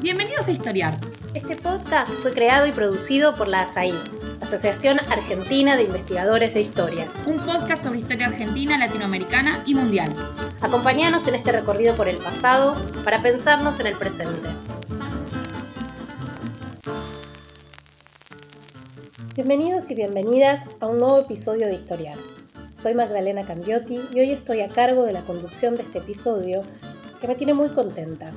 Bienvenidos a Historiar. Este podcast fue creado y producido por la ASAI, Asociación Argentina de Investigadores de Historia. Un podcast sobre historia argentina, latinoamericana y mundial. Acompáñanos en este recorrido por el pasado para pensarnos en el presente. Bienvenidos y bienvenidas a un nuevo episodio de Historiar. Soy Magdalena Candiotti y hoy estoy a cargo de la conducción de este episodio que me tiene muy contenta.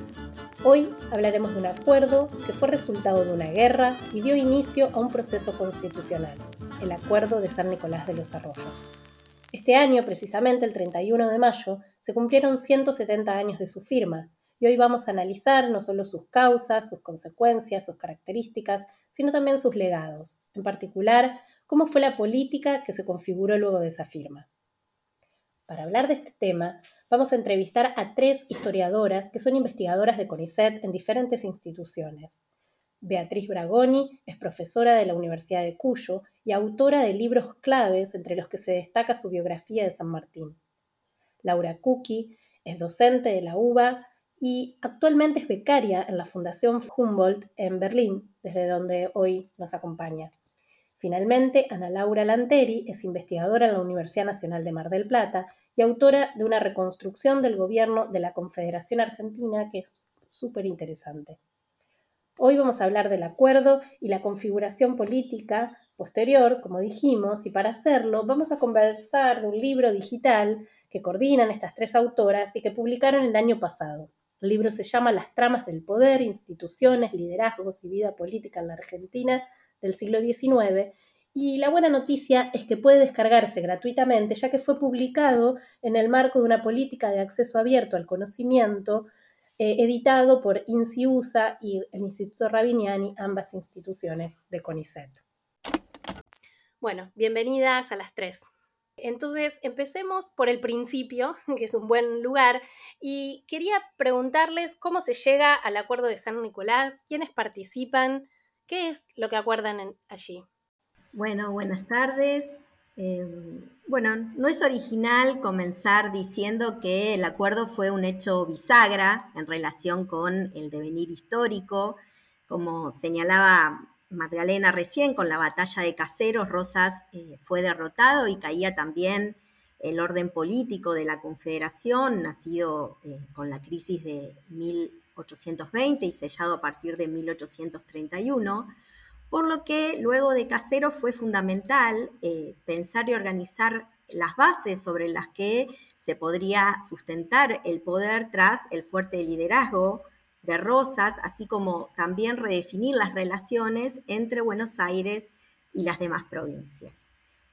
Hoy hablaremos de un acuerdo que fue resultado de una guerra y dio inicio a un proceso constitucional, el Acuerdo de San Nicolás de los Arroyos. Este año, precisamente el 31 de mayo, se cumplieron 170 años de su firma y hoy vamos a analizar no solo sus causas, sus consecuencias, sus características, sino también sus legados, en particular cómo fue la política que se configuró luego de esa firma. Para hablar de este tema, vamos a entrevistar a tres historiadoras que son investigadoras de CONICET en diferentes instituciones. Beatriz Bragoni es profesora de la Universidad de Cuyo y autora de libros claves entre los que se destaca su biografía de San Martín. Laura Kuki es docente de la UBA y actualmente es becaria en la Fundación Humboldt en Berlín, desde donde hoy nos acompaña. Finalmente, Ana Laura Lanteri es investigadora en la Universidad Nacional de Mar del Plata y autora de una reconstrucción del gobierno de la Confederación Argentina que es súper interesante. Hoy vamos a hablar del acuerdo y la configuración política posterior, como dijimos, y para hacerlo vamos a conversar de un libro digital que coordinan estas tres autoras y que publicaron el año pasado. El libro se llama Las tramas del poder, instituciones, liderazgos y vida política en la Argentina del siglo XIX y la buena noticia es que puede descargarse gratuitamente ya que fue publicado en el marco de una política de acceso abierto al conocimiento eh, editado por INSIUSA y el Instituto Rabiniani, ambas instituciones de CONICET. Bueno, bienvenidas a las tres. Entonces, empecemos por el principio, que es un buen lugar, y quería preguntarles cómo se llega al acuerdo de San Nicolás, quiénes participan, ¿Qué es lo que acuerdan allí? Bueno, buenas tardes. Em, bueno, no es original comenzar diciendo que el acuerdo fue un hecho bisagra en relación con el devenir histórico. Como señalaba Magdalena recién, con la batalla de Caseros, Rosas eh, fue derrotado y caía también el orden político de la Confederación, nacido eh, con la crisis de 1820 y sellado a partir de 1831, por lo que luego de Casero fue fundamental eh, pensar y organizar las bases sobre las que se podría sustentar el poder tras el fuerte liderazgo de Rosas, así como también redefinir las relaciones entre Buenos Aires y las demás provincias.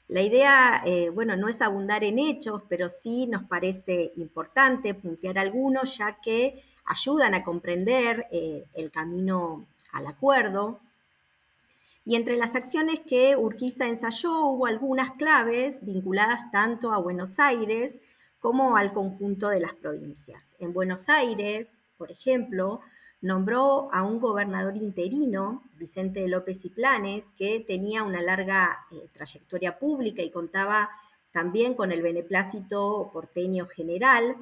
La idea, eh, bueno, no es abundar en hechos, pero sí nos parece importante puntear algunos, ya que ayudan a comprender eh, el camino al acuerdo. Y entre las acciones que Urquiza ensayó hubo algunas claves vinculadas tanto a Buenos Aires como al conjunto de las provincias. En Buenos Aires, por ejemplo, nombró a un gobernador interino, Vicente López y Planes, que tenía una larga eh, trayectoria pública y contaba también con el beneplácito porteño general,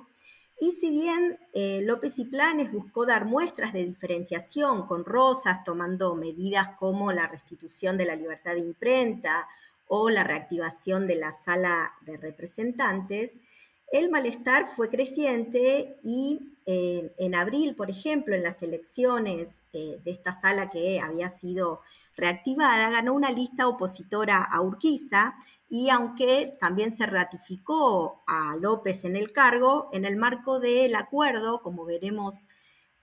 y si bien eh, López y Planes buscó dar muestras de diferenciación con Rosas, tomando medidas como la restitución de la libertad de imprenta o la reactivación de la sala de representantes, el malestar fue creciente y eh, en abril, por ejemplo, en las elecciones eh, de esta sala que había sido reactivada, ganó una lista opositora a Urquiza y aunque también se ratificó a López en el cargo, en el marco del acuerdo, como veremos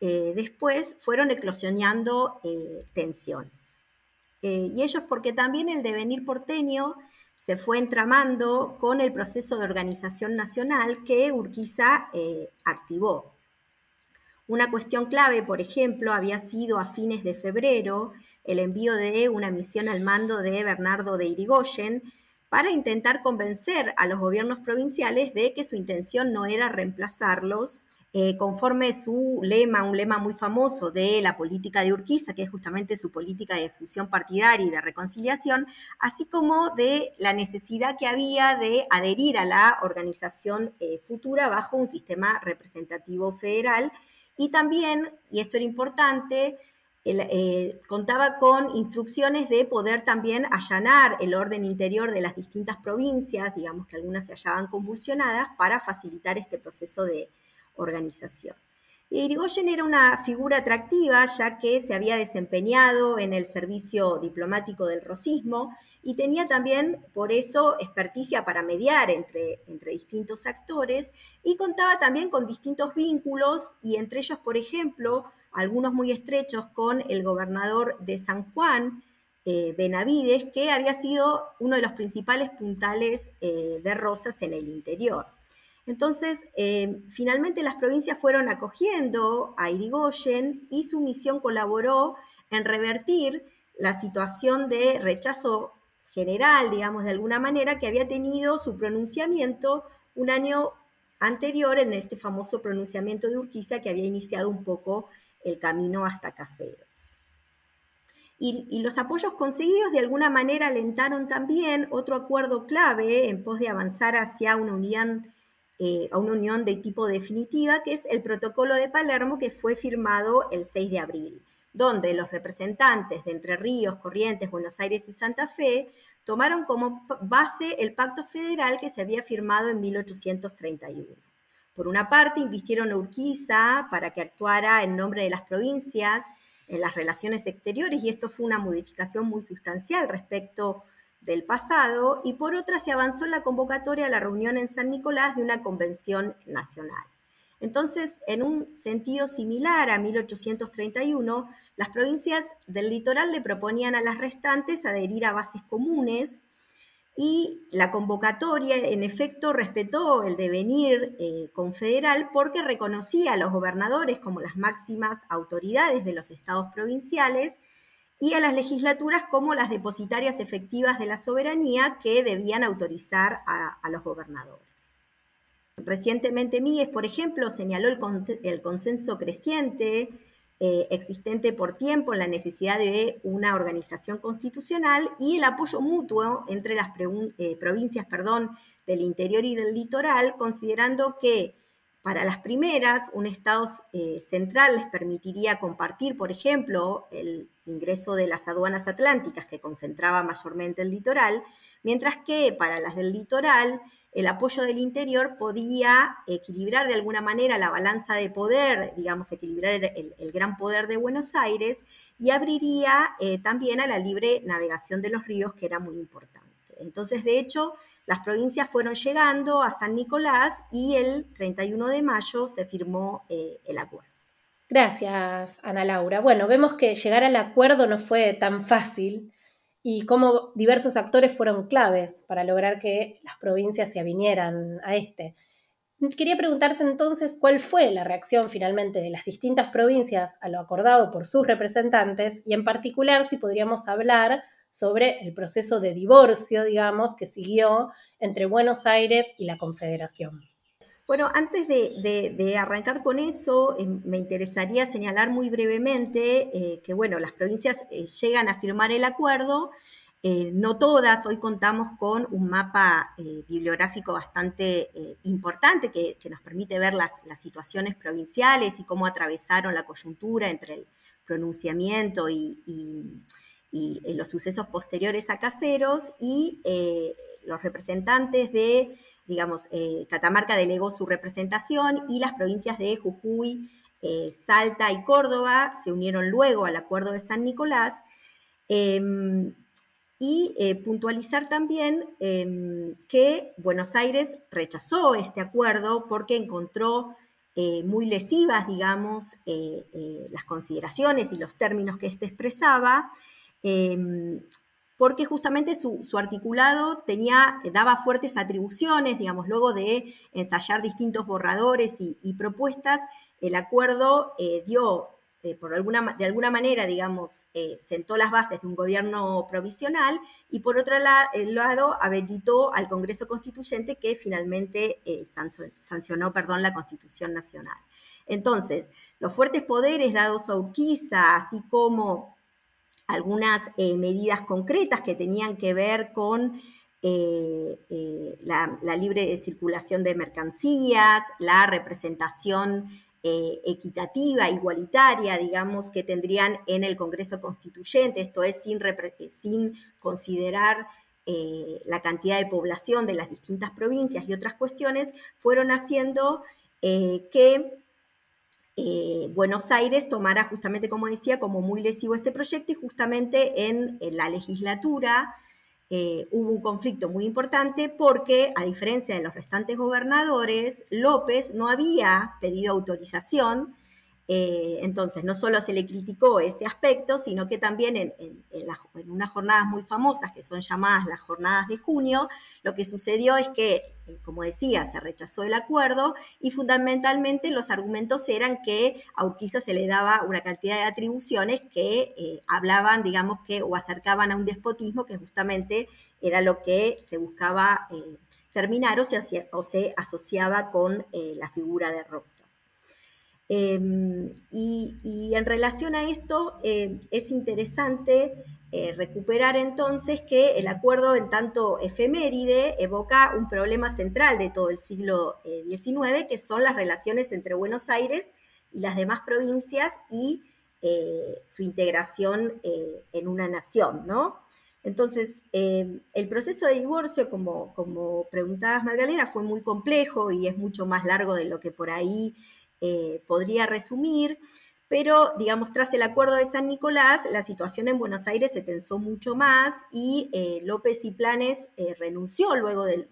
eh, después, fueron eclosionando eh, tensiones. Eh, y ello es porque también el devenir porteño se fue entramando con el proceso de organización nacional que Urquiza activó. Una cuestión clave, por ejemplo, había sido a fines de febrero el envío de una misión al mando de Bernardo de Irigoyen, para intentar convencer a los gobiernos provinciales de que su intención no era reemplazarlos, eh, conforme su lema, un lema muy famoso de la política de Urquiza, que es justamente su política de fusión partidaria y de reconciliación, así como de la necesidad que había de adherir a la organización eh, futura bajo un sistema representativo federal. Y también, y esto era importante, eh, contaba con instrucciones de poder también allanar el orden interior de las distintas provincias, digamos que algunas se hallaban convulsionadas, para facilitar este proceso de organización. Irigoyen era una figura atractiva ya que se había desempeñado en el servicio diplomático del rosismo y tenía también por eso experticia para mediar entre, entre distintos actores y contaba también con distintos vínculos y entre ellos, por ejemplo, algunos muy estrechos con el gobernador de San Juan, eh, Benavides, que había sido uno de los principales puntales eh, de Rosas en el interior. Entonces, eh, finalmente las provincias fueron acogiendo a Irigoyen y su misión colaboró en revertir la situación de rechazo general, digamos, de alguna manera, que había tenido su pronunciamiento un año anterior en este famoso pronunciamiento de Urquiza que había iniciado un poco el camino hasta Caseros. Y, los apoyos conseguidos de alguna manera alentaron también otro acuerdo clave en pos de avanzar hacia una unión, eh, a una unión de tipo definitiva, que es el protocolo de Palermo que fue firmado el 6 de abril, donde los representantes de Entre Ríos, Corrientes, Buenos Aires y Santa Fe tomaron como base el pacto federal que se había firmado en 1831. Por una parte, invistieron a Urquiza para que actuara en nombre de las provincias en las relaciones exteriores y esto fue una modificación muy sustancial respecto del pasado y por otra se avanzó en la convocatoria a la reunión en San Nicolás de una convención nacional. Entonces, en un sentido similar a 1831, las provincias del litoral le proponían a las restantes adherir a bases comunes y la convocatoria, en efecto, respetó el devenir eh, confederal porque reconocía a los gobernadores como las máximas autoridades de los estados provinciales y a las legislaturas como las depositarias efectivas de la soberanía que debían autorizar a, los gobernadores. Recientemente Míguez, por ejemplo, señaló el consenso creciente eh, existente por tiempo la necesidad de una organización constitucional y el apoyo mutuo entre las eh, provincias perdón, del interior y del litoral, considerando que para las primeras, un Estado eh, central les permitiría compartir, por ejemplo, el ingreso de las aduanas atlánticas que concentraba mayormente el litoral, mientras que para las del litoral el apoyo del interior podía equilibrar de alguna manera la balanza de poder, digamos, equilibrar el, gran poder de Buenos Aires y abriría eh, también a la libre navegación de los ríos, que era muy importante. Entonces, de hecho, las provincias fueron llegando a San Nicolás y el 31 de mayo se firmó eh, el acuerdo. Gracias, Ana Laura. Bueno, vemos que llegar al acuerdo no fue tan fácil y cómo diversos actores fueron claves para lograr que las provincias se avinieran a este. Quería preguntarte entonces cuál fue la reacción finalmente de las distintas provincias a lo acordado por sus representantes y en particular si podríamos hablar sobre el proceso de divorcio, digamos, que siguió entre Buenos Aires y la Confederación. Bueno, antes de, arrancar con eso, eh, me interesaría señalar muy brevemente eh, que, bueno, las provincias eh, llegan a firmar el acuerdo, no todas, hoy contamos con un mapa bibliográfico bastante importante que, nos permite ver las, situaciones provinciales y cómo atravesaron la coyuntura entre el pronunciamiento y, y los sucesos posteriores a caseros y los representantes de digamos, eh, Catamarca delegó su representación y las provincias de Jujuy, eh, Salta y Córdoba se unieron luego al acuerdo de San Nicolás. Em, y eh, puntualizar también em, que Buenos Aires rechazó este acuerdo porque encontró muy lesivas, digamos, las consideraciones y los términos que éste expresaba em, porque justamente su, articulado tenía, daba fuertes atribuciones, digamos, luego de ensayar distintos borradores y, propuestas, el acuerdo eh, dio, eh, por alguna, de alguna manera, digamos, eh, sentó las bases de un gobierno provisional y por otro lado habilitó al Congreso Constituyente que finalmente sancionó perdón, la Constitución Nacional. Entonces, los fuertes poderes dados a Urquiza, así como algunas eh, medidas concretas que tenían que ver con eh, eh, la, libre circulación de mercancías, la representación equitativa, igualitaria, digamos, que tendrían en el Congreso Constituyente, esto es sin, considerar la cantidad de población de las distintas provincias y otras cuestiones, fueron haciendo eh, Buenos Aires tomara justamente, como decía, como muy lesivo este proyecto y justamente en la legislatura eh, hubo un conflicto muy importante porque, a diferencia de los restantes gobernadores, López no había pedido autorización eh, entonces, no solo se le criticó ese aspecto, sino que también en, unas jornadas muy famosas, que son llamadas las jornadas de junio, lo que sucedió es que, eh, como decía, se rechazó el acuerdo y fundamentalmente los argumentos eran que a Urquiza se le daba una cantidad de atribuciones que eh, hablaban, digamos, que o acercaban a un despotismo, que justamente era lo que se buscaba terminar o se, o se asociaba con la figura de Rosa. Em, y, en relación a esto, eh, es interesante eh, recuperar entonces que el acuerdo en tanto efeméride evoca un problema central de todo el siglo XIX, eh, que son las relaciones entre Buenos Aires y las demás provincias y su integración en una nación, ¿no? Entonces, el proceso de divorcio, como, como preguntabas Magdalena, fue muy complejo y es mucho más largo de lo que por ahí eh, podría resumir, pero digamos, tras el acuerdo de San Nicolás, la situación en Buenos Aires se tensó mucho más y eh, López y Planes eh, renunció luego del,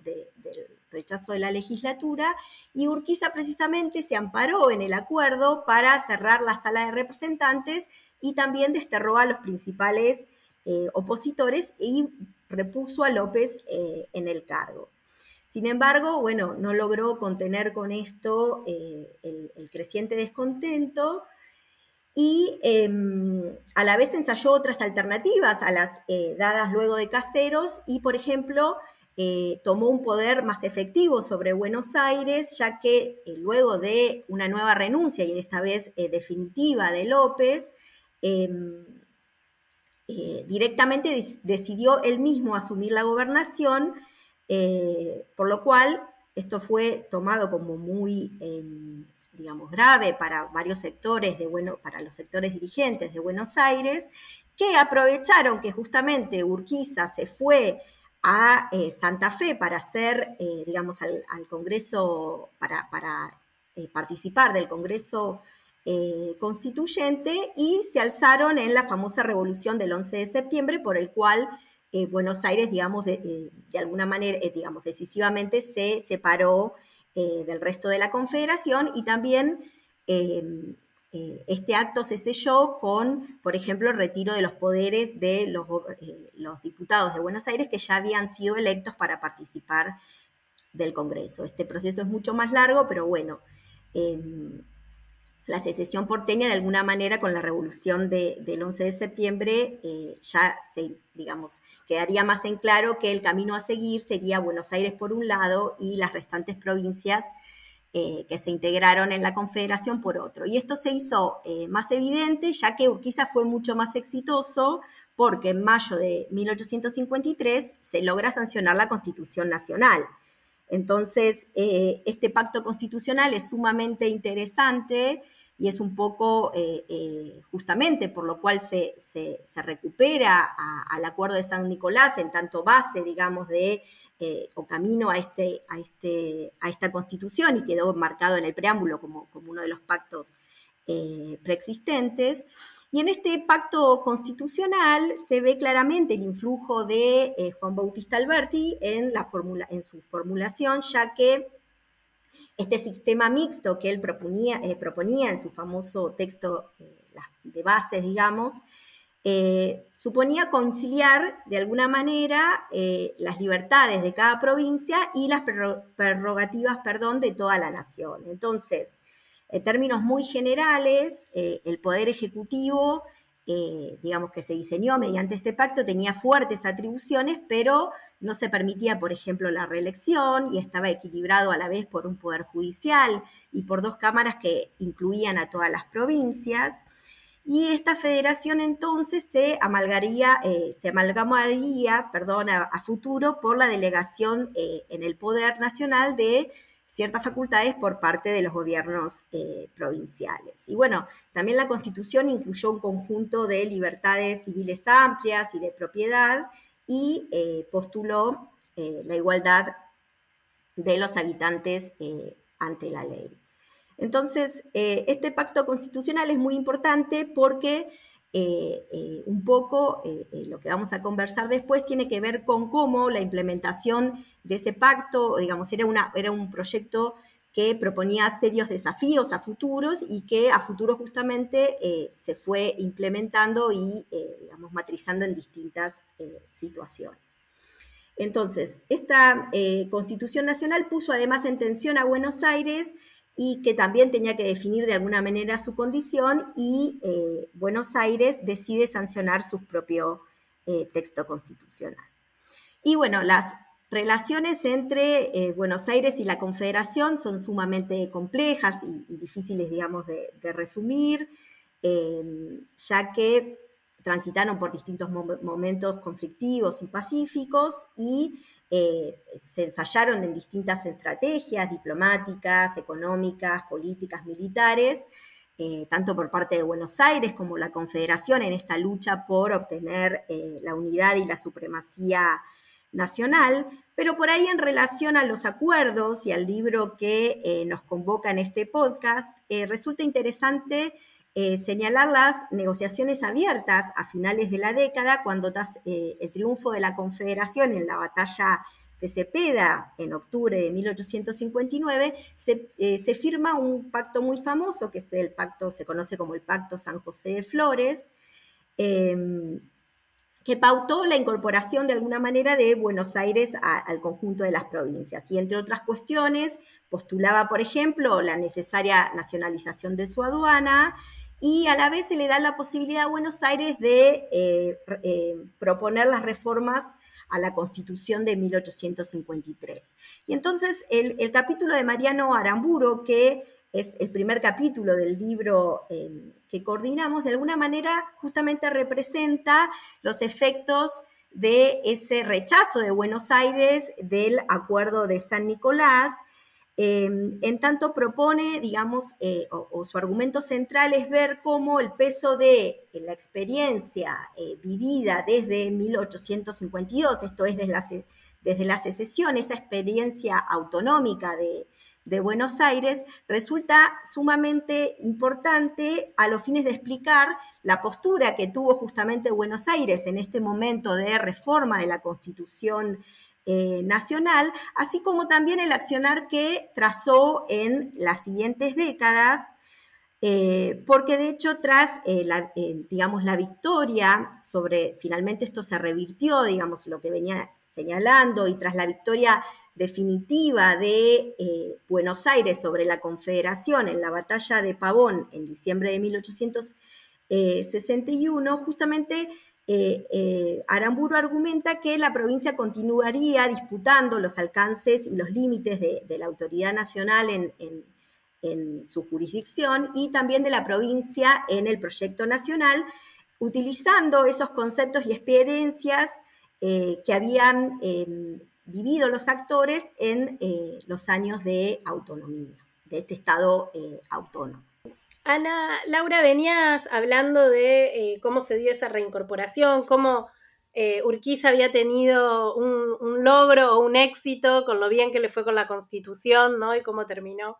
rechazo de la legislatura y Urquiza precisamente se amparó en el acuerdo para cerrar la sala de representantes y también desterró a los principales opositores y repuso a López en el cargo. Sin embargo, bueno, no logró contener con esto eh, el, creciente descontento y em, a la vez ensayó otras alternativas a las eh, dadas luego de Caseros y, por ejemplo, eh, tomó un poder más efectivo sobre Buenos Aires, ya que luego de una nueva renuncia, y esta vez definitiva de López, em, directamente decidió él mismo asumir la gobernación eh, por lo cual, esto fue tomado como muy, em, digamos, grave para varios sectores, de bueno, para los sectores dirigentes de Buenos Aires, que aprovecharon que justamente Urquiza se fue a eh, Santa Fe para hacer, eh, digamos, al, Congreso, para, para participar del Congreso constituyente y se alzaron en la famosa revolución del 11 de septiembre, por el cual eh, Buenos Aires, digamos, de, eh, alguna manera, eh, digamos, decisivamente se separó del resto de la Confederación y también em, este acto se selló con, por ejemplo, el retiro de los poderes de los, diputados de Buenos Aires que ya habían sido electos para participar del Congreso. Este proceso es mucho más largo, pero bueno, em, la secesión porteña de alguna manera con la revolución del 11 de septiembre eh, ya se, digamos, quedaría más en claro que el camino a seguir sería Buenos Aires por un lado y las restantes provincias eh, que se integraron en la Confederación por otro. Y esto se hizo eh, más evidente ya que Urquiza fue mucho más exitoso porque en mayo de 1853 se logra sancionar la Constitución Nacional. Entonces, este pacto constitucional es sumamente interesante y es un poco eh, eh, justamente por lo cual se, recupera al acuerdo de San Nicolás en tanto base, digamos, de eh, o camino a, este, a, este, a esta constitución y quedó marcado en el preámbulo como, como uno de los pactos preexistentes. Y en este pacto constitucional se ve claramente el influjo de Juan Bautista Alberti en, la en su formulación, ya que este sistema mixto que él proponía, eh, proponía en su famoso texto eh, de bases, digamos, eh, suponía conciliar de alguna manera las libertades de cada provincia y las prerrogativas perdón, de toda la nación. Entonces, en términos muy generales, el Poder Ejecutivo eh, digamos, que se diseñó mediante este pacto tenía fuertes atribuciones, pero no se permitía, por ejemplo, la reelección y estaba equilibrado a la vez por un poder judicial y por dos cámaras que incluían a todas las provincias. Y esta federación entonces se amalgaría, eh, amalgamaría perdón, a, futuro por la delegación eh, en el poder nacional de ciertas facultades por parte de los gobiernos eh, provinciales. Y bueno, también la Constitución incluyó un conjunto de libertades civiles amplias y de propiedad y eh, postuló eh, la igualdad de los habitantes ante la ley. Entonces, este pacto constitucional es muy importante porque un poco eh, lo que vamos a conversar después tiene que ver con cómo la implementación de ese pacto, digamos, era, una, era un proyecto que proponía serios desafíos a futuros y que a futuro justamente se fue implementando y, digamos, matrizando en distintas situaciones. Entonces, esta Constitución Nacional puso además en tensión a Buenos Aires y que también tenía que definir de alguna manera su condición y eh, Buenos Aires decide sancionar su propio eh, texto constitucional. Y bueno, las relaciones entre eh, Buenos Aires y la Confederación son sumamente complejas y, difíciles, digamos, de, de resumir, ya que transitaron por distintos momentos conflictivos y pacíficos y eh, se ensayaron en distintas estrategias diplomáticas, económicas, políticas, militares, eh, tanto por parte de Buenos Aires como la Confederación en esta lucha por obtener eh, la unidad y la supremacía nacional, pero por ahí en relación a los acuerdos y al libro que nos convoca en este podcast, resulta interesante eh, señalar las negociaciones abiertas a finales de la década, cuando tras eh, el triunfo de la Confederación en la batalla de Cepeda en octubre de 1859, eh, se, firma un pacto muy famoso, que es el pacto, se conoce como el Pacto San José de Flores, em, que pautó la incorporación de alguna manera de Buenos Aires al conjunto de las provincias. Y entre otras cuestiones, postulaba, por ejemplo, la necesaria nacionalización de su aduana, y a la vez se le da la posibilidad a Buenos Aires de eh, eh, proponer las reformas a la Constitución de 1853. Y entonces el, capítulo de Mariano Aramburo, que es el primer capítulo del libro eh, que coordinamos, de alguna manera justamente representa los efectos de ese rechazo de Buenos Aires del Acuerdo de San Nicolás Em, en tanto propone, digamos, eh, o, su argumento central es ver cómo el peso de la experiencia eh, vivida desde 1852, esto es desde la, desde la secesión, esa experiencia autonómica de Buenos Aires, resulta sumamente importante a los fines de explicar la postura que tuvo justamente Buenos Aires en este momento de reforma de la Constitución eh, nacional, así como también el accionar que trazó en las siguientes décadas, eh, porque de hecho tras eh, la, digamos, la victoria sobre, finalmente esto se revirtió, digamos, lo que venía señalando, y tras la victoria definitiva de Buenos Aires sobre la Confederación en la batalla de Pavón en diciembre de 1861, justamente eh, eh, Aramburu argumenta que la provincia continuaría disputando los alcances y los límites de, la autoridad nacional en, su jurisdicción y también de la provincia en el proyecto nacional, utilizando esos conceptos y experiencias eh, que habían em, vivido los actores en los años de autonomía, de este Estado autónomo. Ana, Laura, venías hablando de eh, cómo se dio esa reincorporación, cómo eh, Urquiza había tenido un, logro o un éxito con lo bien que le fue con la constitución, ¿no? Y cómo terminó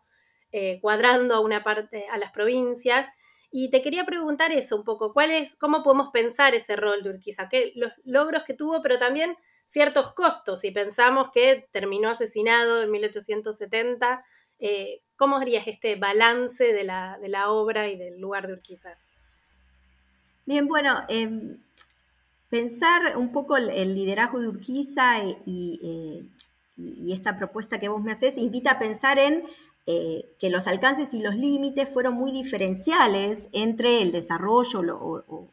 eh, cuadrando a una parte, a las provincias. Y te quería preguntar eso un poco, ¿cuál es, cómo podemos pensar ese rol de Urquiza? ¿Qué, los logros que tuvo, pero también ciertos costos. Si pensamos que terminó asesinado en 1870, eh, ¿Cómo harías este balance de la, obra y del lugar de Urquiza? Bien, bueno, em, pensar un poco el, liderazgo de Urquiza eh, y, esta propuesta que vos me haces invita a pensar en eh, que los alcances y los límites fueron muy diferenciales entre el desarrollo o,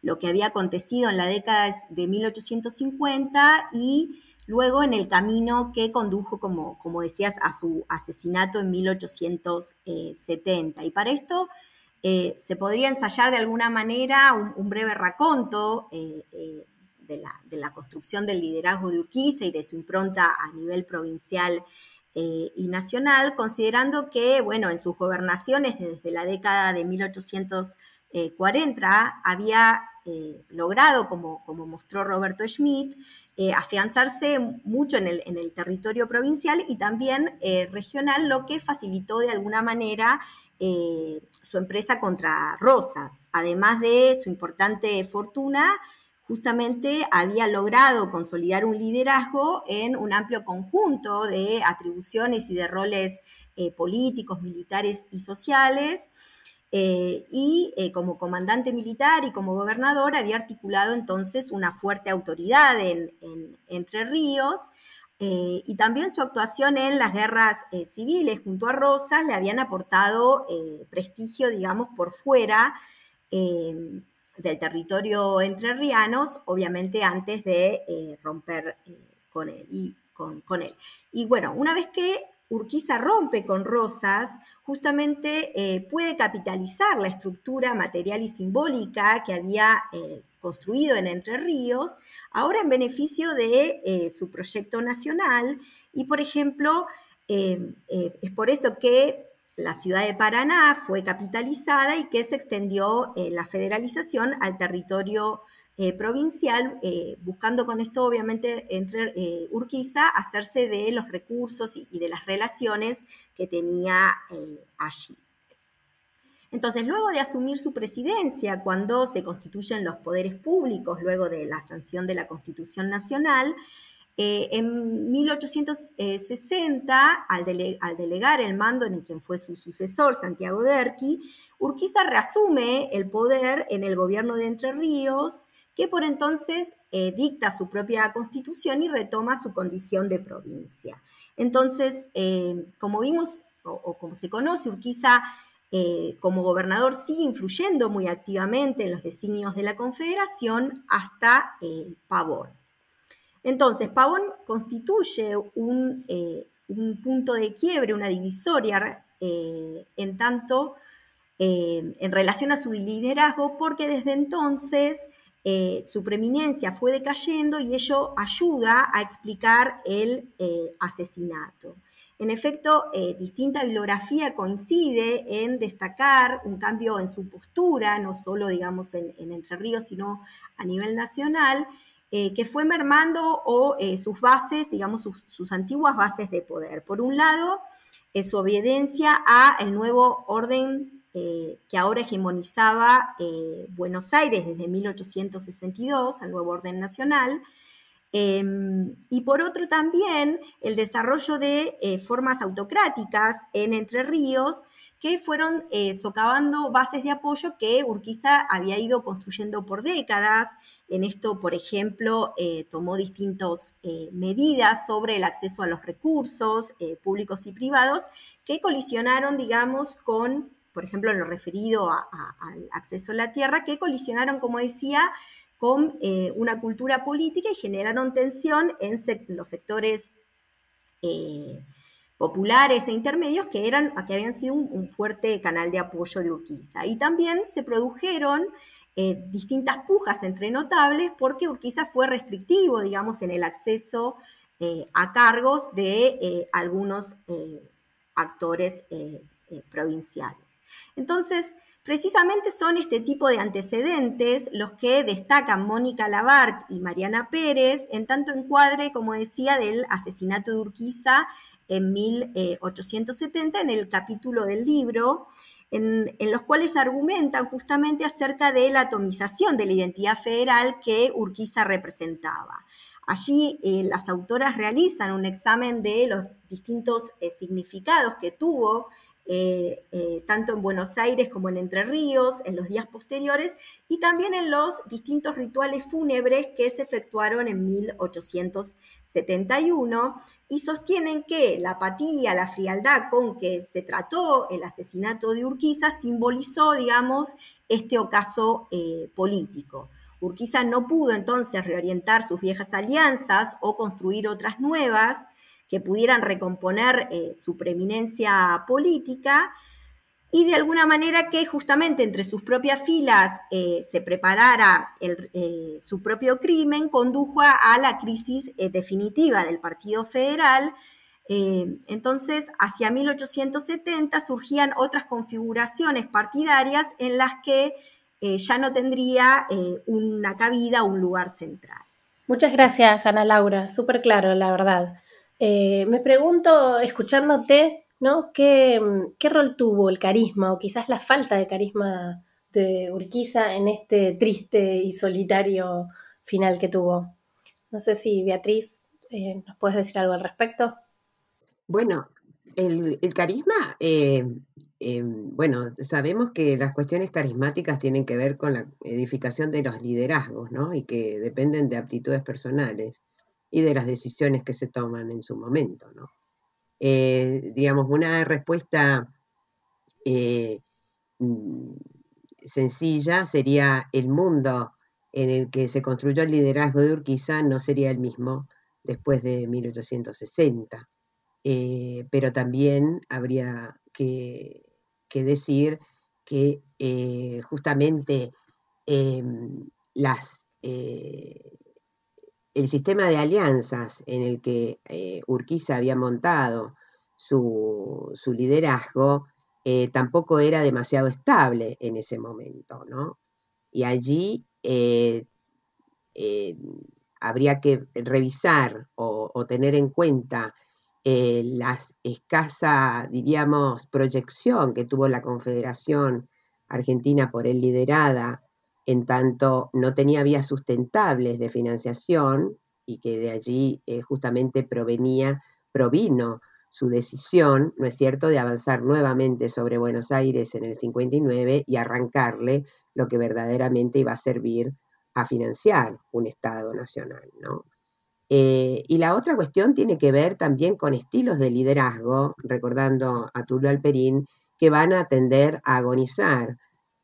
lo que había acontecido en la década de 1850 y luego en el camino que condujo, como, como decías, a su asesinato en 1870. Y para esto eh, se podría ensayar de alguna manera un, breve raconto eh, eh, de, la, construcción del liderazgo de Urquiza y de su impronta a nivel provincial y nacional, considerando que, bueno, en sus gobernaciones desde la década de 1840 había logrado, como, como mostró Roberto Schmidt, afianzarse mucho en el, en el, territorio provincial y también regional, lo que facilitó de alguna manera su empresa contra Rosas. Además de su importante fortuna, justamente había logrado consolidar un liderazgo en un amplio conjunto de atribuciones y de roles eh, políticos, militares y sociales. Eh, y eh, como comandante militar y como gobernador había articulado entonces una fuerte autoridad en Entre Ríos, eh, y también su actuación en las guerras civiles junto a Rosas le habían aportado prestigio, digamos, por fuera del territorio entrerrianos, obviamente antes de romper con él, y con él. Y bueno, una vez que Urquiza rompe con Rosas, justamente puede capitalizar la estructura material y simbólica que había construido en Entre Ríos, ahora en beneficio de eh, su proyecto nacional. Y, por ejemplo, eh, eh, es por eso que la ciudad de Paraná fue capitalizada y que se extendió la federalización al territorio provincial, buscando con esto, obviamente, entre Urquiza, hacerse de los recursos y de las relaciones que tenía allí. Entonces, luego de asumir su presidencia, cuando se constituyen los poderes públicos, luego de la sanción de la Constitución Nacional, eh, en 1860, al, delegar el mando en quien fue su sucesor, Santiago Derqui, Urquiza reasume el poder en el gobierno de Entre Ríos, que por entonces eh, dicta su propia constitución y retoma su condición de provincia. Entonces, eh, como vimos o como se conoce, Urquiza eh, como gobernador sigue influyendo muy activamente en los designios de la Confederación hasta Pavón. Entonces, Pavón constituye un, eh, punto de quiebre, una divisoria, en tanto en relación a su liderazgo, porque desde entonces su preeminencia fue decayendo y ello ayuda a explicar el asesinato. En efecto, eh, distinta bibliografía coincide en destacar un cambio en su postura, no solo, digamos, en, Entre Ríos, sino a nivel nacional, eh, que fue mermando o eh, sus bases, digamos, sus, antiguas bases de poder. Por un lado, su obediencia a el nuevo orden que ahora hegemonizaba Buenos Aires desde 1862, al nuevo orden nacional, Em, y por otro también el desarrollo de eh, formas autocráticas en Entre Ríos que fueron eh, socavando bases de apoyo que Urquiza había ido construyendo por décadas. En esto, por ejemplo, eh, tomó distintas medidas sobre el acceso a los recursos públicos y privados que colisionaron, digamos, con, por ejemplo, en lo referido al acceso a la tierra, que colisionaron, como decía, con eh, una cultura política y generaron tensión en los sectores eh, populares e intermedios que, eran, que habían sido un, fuerte canal de apoyo de Urquiza. Y también se produjeron eh, distintas pujas entre notables porque Urquiza fue restrictivo, digamos, en el acceso a cargos de algunos actores provinciales. Entonces, Precisamente son este tipo de antecedentes los que destacan Mónica Labart y Mariana Pérez en tanto encuadre, como decía, del asesinato de Urquiza en 1870 en el capítulo del libro, en, los cuales argumentan justamente acerca de la atomización de la identidad federal que Urquiza representaba. Allí eh, las autoras realizan un examen de los distintos eh, significados que tuvo eh, eh, tanto en Buenos Aires como en Entre Ríos, en los días posteriores, y también en los distintos rituales fúnebres que se efectuaron en 1871, y sostienen que la apatía, la frialdad con que se trató el asesinato de Urquiza simbolizó, digamos, este ocaso eh, político. Urquiza no pudo entonces reorientar sus viejas alianzas o construir otras nuevas, que pudieran recomponer eh, su preeminencia política y de alguna manera que justamente entre sus propias filas eh, se preparara eh, su propio crimen, condujo a, la crisis definitiva del Partido Federal, entonces, hacia 1870 surgían otras configuraciones partidarias en las que ya no tendría una cabida, un lugar central. Muchas gracias, Ana Laura, súper claro, la verdad. Me pregunto, escuchándote, ¿no? ¿Qué, ¿Qué rol tuvo el carisma o quizás la falta de carisma de Urquiza en este triste y solitario final que tuvo? No sé si Beatriz nos puedes decir algo al respecto. Bueno, el, carisma, eh, eh, bueno, sabemos que las cuestiones carismáticas tienen que ver con la edificación de los liderazgos, ¿no? Y que dependen de aptitudes personales y de las decisiones que se toman en su momento, ¿no? Eh, digamos, una respuesta mm, sencilla sería el mundo en el que se construyó el liderazgo de Urquiza no sería el mismo después de 1860. Eh, pero también habría que, decir que eh, justamente em, las, eh, el sistema de alianzas en el que Urquiza había montado su, liderazgo tampoco era demasiado estable en ese momento, ¿no? Y allí habría que revisar o tener en cuenta eh, la escasa, diríamos, proyección que tuvo la Confederación Argentina por él liderada, en tanto no tenía vías sustentables de financiación y que de allí eh, justamente provenía, provino su decisión, ¿no es cierto?, de avanzar nuevamente sobre Buenos Aires en el 59 y arrancarle lo que verdaderamente iba a servir a financiar un Estado nacional, ¿no? Eh, y la otra cuestión tiene que ver también con estilos de liderazgo, recordando a Tulio Alperín, que van a tender a agonizar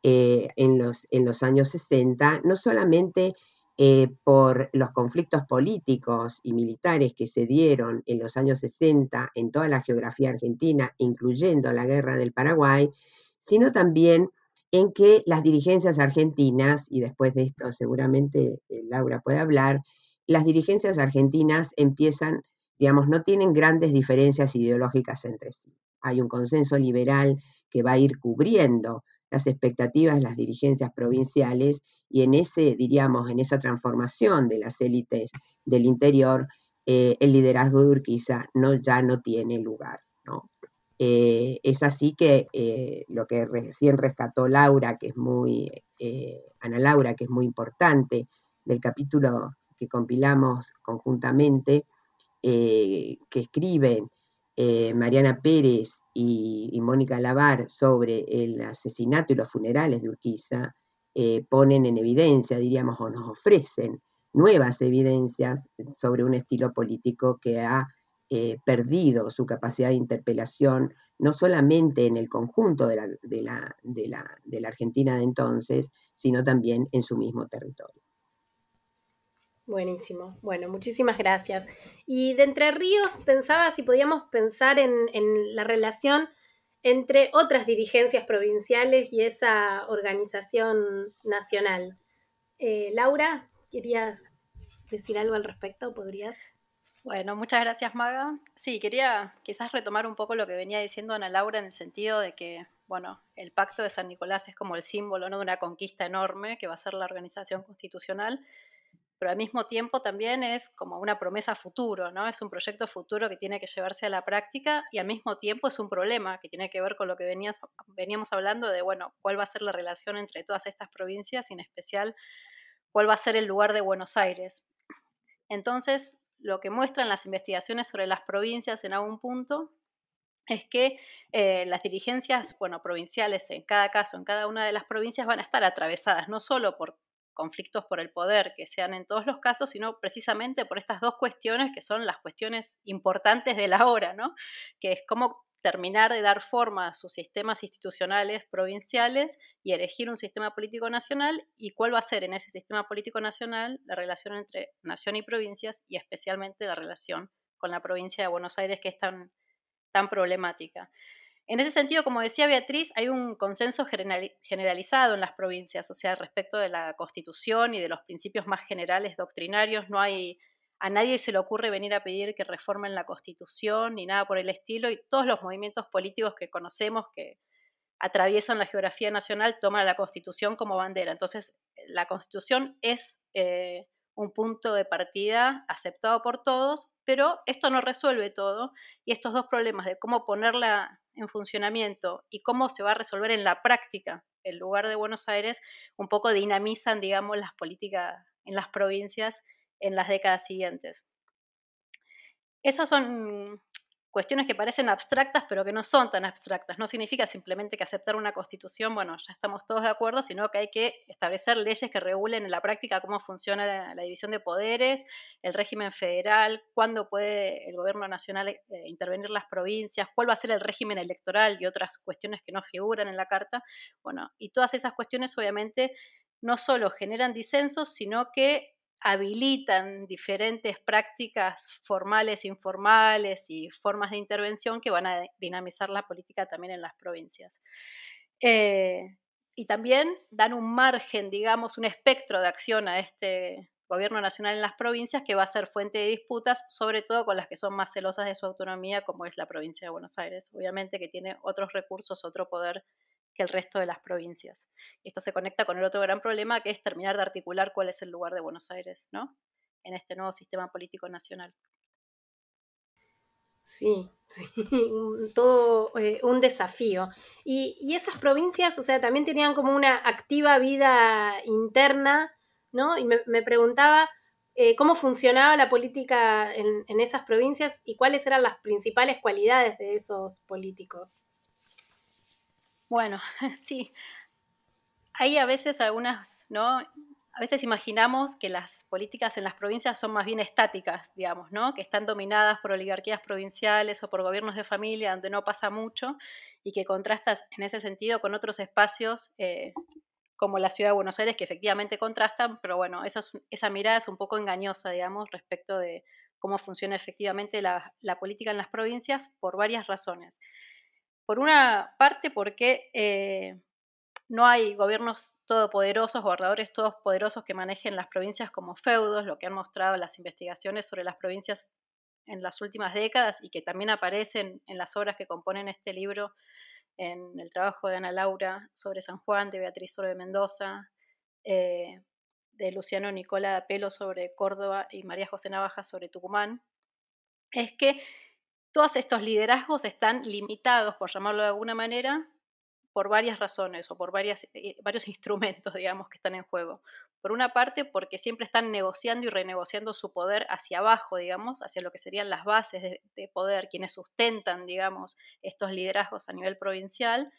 eh, en, los, en, los, años 60, no solamente eh, por los conflictos políticos y militares que se dieron en los años 60 en toda la geografía argentina, incluyendo la guerra del Paraguay, sino también en que las dirigencias argentinas, y después de esto seguramente Laura puede hablar, las dirigencias argentinas empiezan, digamos, no tienen grandes diferencias ideológicas entre sí. Hay un consenso liberal que va a ir cubriendo las expectativas de las dirigencias provinciales y en ese, diríamos, en esa transformación de las élites del interior, eh, el liderazgo de Urquiza no, ya no tiene lugar. ¿no? Eh, es así que eh, lo que recién rescató Laura, que es muy, Ana Laura, que es muy importante, del capítulo que compilamos conjuntamente, que escriben eh, Mariana Pérez y, Mónica Lavar sobre el asesinato y los funerales de Urquiza, eh, ponen en evidencia, diríamos, o nos ofrecen nuevas evidencias sobre un estilo político que ha perdido su capacidad de interpelación, no solamente en el conjunto de la Argentina de entonces, sino también en su mismo territorio. Buenísimo. Bueno, muchísimas gracias. Y de Entre Ríos pensaba si podíamos pensar en, la relación entre otras dirigencias provinciales y esa organización nacional. Eh, Laura, ¿querías decir algo al respecto? ¿Podrías? Bueno, muchas gracias, Maga. Sí, quería quizás retomar un poco lo que venía diciendo Ana Laura en el sentido de que, bueno, el pacto de San Nicolás es como el símbolo ¿no? de una conquista enorme que va a ser la organización constitucional pero al mismo tiempo también es como una promesa futuro, ¿no? Es un proyecto futuro que tiene que llevarse a la práctica y al mismo tiempo es un problema que tiene que ver con lo que venías, veníamos hablando de, bueno, cuál va a ser la relación entre todas estas provincias y en especial cuál va a ser el lugar de Buenos Aires. Entonces, lo que muestran las investigaciones sobre las provincias en algún punto es que eh, las dirigencias, bueno, provinciales en cada caso, en cada una de las provincias van a estar atravesadas no solo por conflictos por el poder que sean en todos los casos, sino precisamente por estas dos cuestiones que son las cuestiones importantes de la hora, ¿no? Que es cómo terminar de dar forma a sus sistemas institucionales provinciales y elegir un sistema político nacional y cuál va a ser en ese sistema político nacional la relación entre nación y provincias y especialmente la relación con la provincia de Buenos Aires que es tan, tan problemática. En ese sentido, como decía Beatriz, hay un consenso generalizado en las provincias, o sea, respecto de la constitución y de los principios más generales doctrinarios, no hay, a nadie se le ocurre venir a pedir que reformen la constitución ni nada por el estilo, y todos los movimientos políticos que conocemos que atraviesan la geografía nacional toman la constitución como bandera. Entonces, la constitución es eh, un punto de partida aceptado por todos, pero esto no resuelve todo, y estos dos problemas de cómo ponerla en funcionamiento y cómo se va a resolver en la práctica el lugar de Buenos Aires, un poco dinamizan, digamos, las políticas en las provincias en las décadas siguientes. Esas son cuestiones que parecen abstractas, pero que no son tan abstractas. No significa simplemente que aceptar una constitución, bueno, ya estamos todos de acuerdo, sino que hay que establecer leyes que regulen en la práctica cómo funciona la, división de poderes, el régimen federal, cuándo puede el gobierno nacional eh, intervenir las provincias, cuál va a ser el régimen electoral y otras cuestiones que no figuran en la carta. Bueno, y todas esas cuestiones obviamente no solo generan disensos, sino que habilitan diferentes prácticas formales, informales y formas de intervención que van a dinamizar la política también en las provincias. Eh, y también dan un margen, digamos, un espectro de acción a este gobierno nacional en las provincias que va a ser fuente de disputas, sobre todo con las que son más celosas de su autonomía, como es la provincia de Buenos Aires, obviamente que tiene otros recursos, otro poder que el resto de las provincias. esto se conecta con el otro gran problema que es terminar de articular cuál es el lugar de Buenos Aires, ¿no? En este nuevo sistema político nacional. Sí, todo eh, un desafío. Y, esas provincias, o sea, también tenían como una activa vida interna, ¿no? Y me, preguntaba eh, cómo funcionaba la política en esas provincias y cuáles eran las principales cualidades de esos políticos. Bueno, sí. Hay a veces algunas, ¿no? A veces imaginamos que las políticas en las provincias son más bien estáticas, digamos, ¿no? Que están dominadas por oligarquías provinciales o por gobiernos de familia donde no pasa mucho y que contrastas en ese sentido con otros espacios eh, como la ciudad de Buenos Aires que efectivamente contrastan, pero bueno, esa mirada es un poco engañosa, digamos, respecto de cómo funciona efectivamente la política en las provincias por varias razones. Por una parte, porque eh, no hay gobiernos todopoderosos, gobernadores todopoderosos que manejen las provincias como feudos, lo que han mostrado las investigaciones sobre las provincias en las últimas décadas y que también aparecen en las obras que componen este libro, en el trabajo de Ana Laura sobre San Juan, de Beatriz sobre Mendoza, eh, de Luciano Nicola Pelo sobre Córdoba y María José Navaja sobre Tucumán, es que todos estos liderazgos están limitados, por llamarlo de alguna manera, por varias razones o por varias, eh, varios instrumentos, digamos, que están en juego. Por una parte, porque siempre están negociando y renegociando su poder hacia abajo, digamos, hacia lo que serían las bases de, poder, quienes sustentan, digamos, estos liderazgos a nivel provincial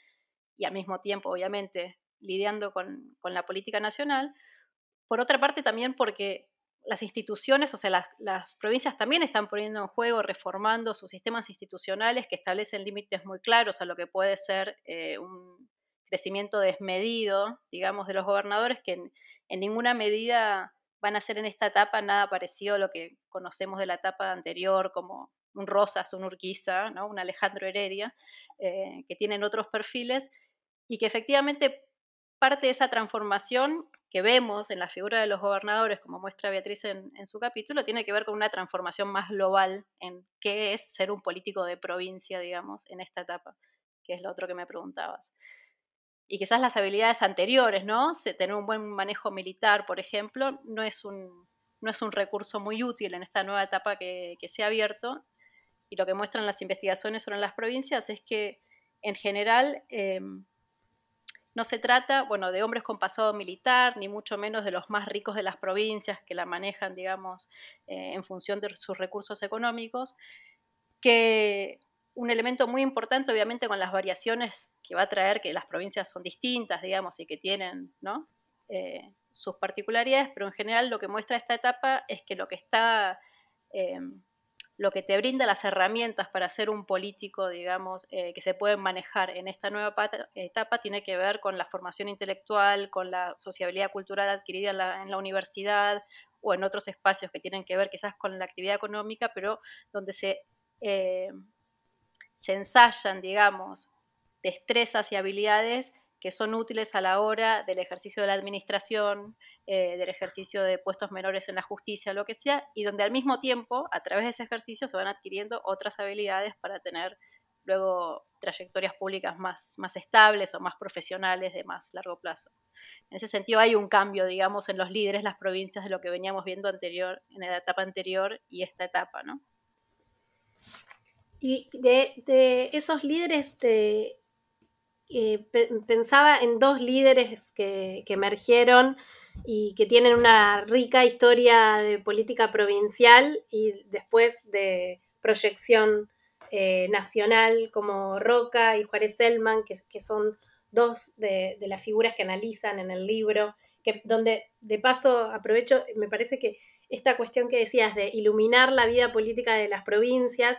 y al mismo tiempo, obviamente, lidiando con, con la política nacional. Por otra parte, también porque las instituciones, o sea, las, provincias también están poniendo en juego, reformando sus sistemas institucionales que establecen límites muy claros a lo que puede ser eh, un crecimiento desmedido, digamos, de los gobernadores, que en, ninguna medida van a ser en esta etapa nada parecido a lo que conocemos de la etapa anterior, como un Rosas, un Urquiza, ¿no? un Alejandro Heredia, eh, que tienen otros perfiles y que efectivamente parte de esa transformación que vemos en la figura de los gobernadores, como muestra Beatriz en, su capítulo, tiene que ver con una transformación más global en qué es ser un político de provincia, digamos, en esta etapa, que es lo otro que me preguntabas. Y quizás las habilidades anteriores, ¿no? Tener un buen manejo militar, por ejemplo, no es un, no es un recurso muy útil en esta nueva etapa que, se ha abierto. Y lo que muestran las investigaciones sobre las provincias es que, en general, em, no se trata, bueno, de hombres con pasado militar, ni mucho menos de los más ricos de las provincias que la manejan, digamos, eh, en función de sus recursos económicos, que un elemento muy importante, obviamente, con las variaciones que va a traer que las provincias son distintas, digamos, y que tienen, ¿no? Eh, sus particularidades, pero en general lo que muestra esta etapa es que lo que está eh, lo que te brinda las herramientas para ser un político, digamos, eh, que se pueden manejar en esta nueva etapa, tiene que ver con la formación intelectual, con la sociabilidad cultural adquirida en la, universidad o en otros espacios que tienen que ver quizás con la actividad económica, pero donde se, eh, se ensayan, digamos, destrezas y habilidades que son útiles a la hora del ejercicio de la administración, eh, del ejercicio de puestos menores en la justicia, lo que sea, y donde al mismo tiempo, a través de ese ejercicio, se van adquiriendo otras habilidades para tener luego trayectorias públicas más, más estables o más profesionales de más largo plazo. En ese sentido hay un cambio, digamos, en los líderes, las provincias, de lo que veníamos viendo anterior, en la etapa anterior y esta etapa, ¿no? Y de, esos líderes, eh, pensaba en dos líderes que, que, emergieron y que tienen una rica historia de política provincial y después de proyección eh, nacional como Roca y Juárez Selman, que, son dos de, las figuras que analizan en el libro, que, donde de paso aprovecho, me parece que esta cuestión que decías de iluminar la vida política de las provincias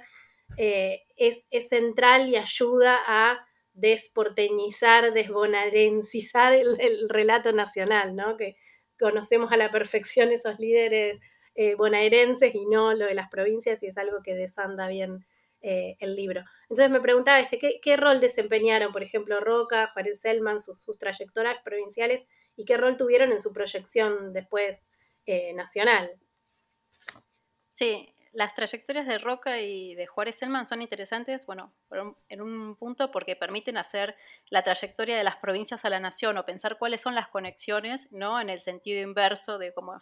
eh, es, central y ayuda a desporteñizar, desbonarencizar el, relato nacional, ¿no? Que conocemos a la perfección esos líderes eh, bonaerenses y no lo de las provincias y es algo que desanda bien eh, el libro. Entonces me preguntaba, este, ¿qué, rol desempeñaron, por ejemplo, Roca, Juárez Selman, sus, trayectorias provinciales y qué rol tuvieron en su proyección después eh, nacional? Sí, las trayectorias de Roca y de Juárez Selman son interesantes, bueno, en un punto porque permiten hacer la trayectoria de las provincias a la nación o pensar cuáles son las conexiones, ¿no? En el sentido inverso de cómo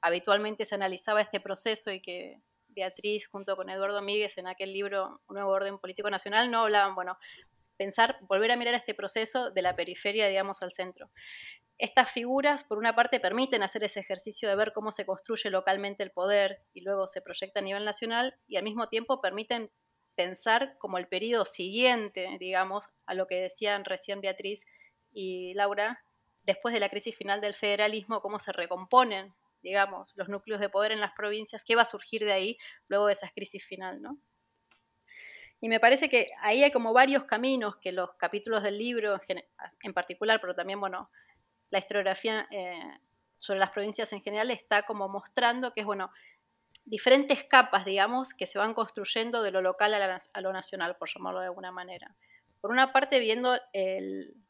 habitualmente se analizaba este proceso y que Beatriz junto con Eduardo Míguez en aquel libro nuevo orden político nacional, no hablaban, bueno, pensar, volver a mirar este proceso de la periferia, digamos, al centro. Estas figuras, por una parte, permiten hacer ese ejercicio de ver cómo se construye localmente el poder y luego se proyecta a nivel nacional, y al mismo tiempo permiten pensar como el periodo siguiente, digamos, a lo que decían recién Beatriz y Laura, después de la crisis final del federalismo, cómo se recomponen digamos, los núcleos de poder en las provincias, qué va a surgir de ahí luego de esa crisis final, ¿no? Y me parece que ahí hay como varios caminos que los capítulos del libro en particular, pero también, bueno, la historiografía eh, sobre las provincias en general está como mostrando que es, bueno, diferentes capas, digamos, que se van construyendo de lo local a, lo nacional, por llamarlo de alguna manera. Por una parte, viendo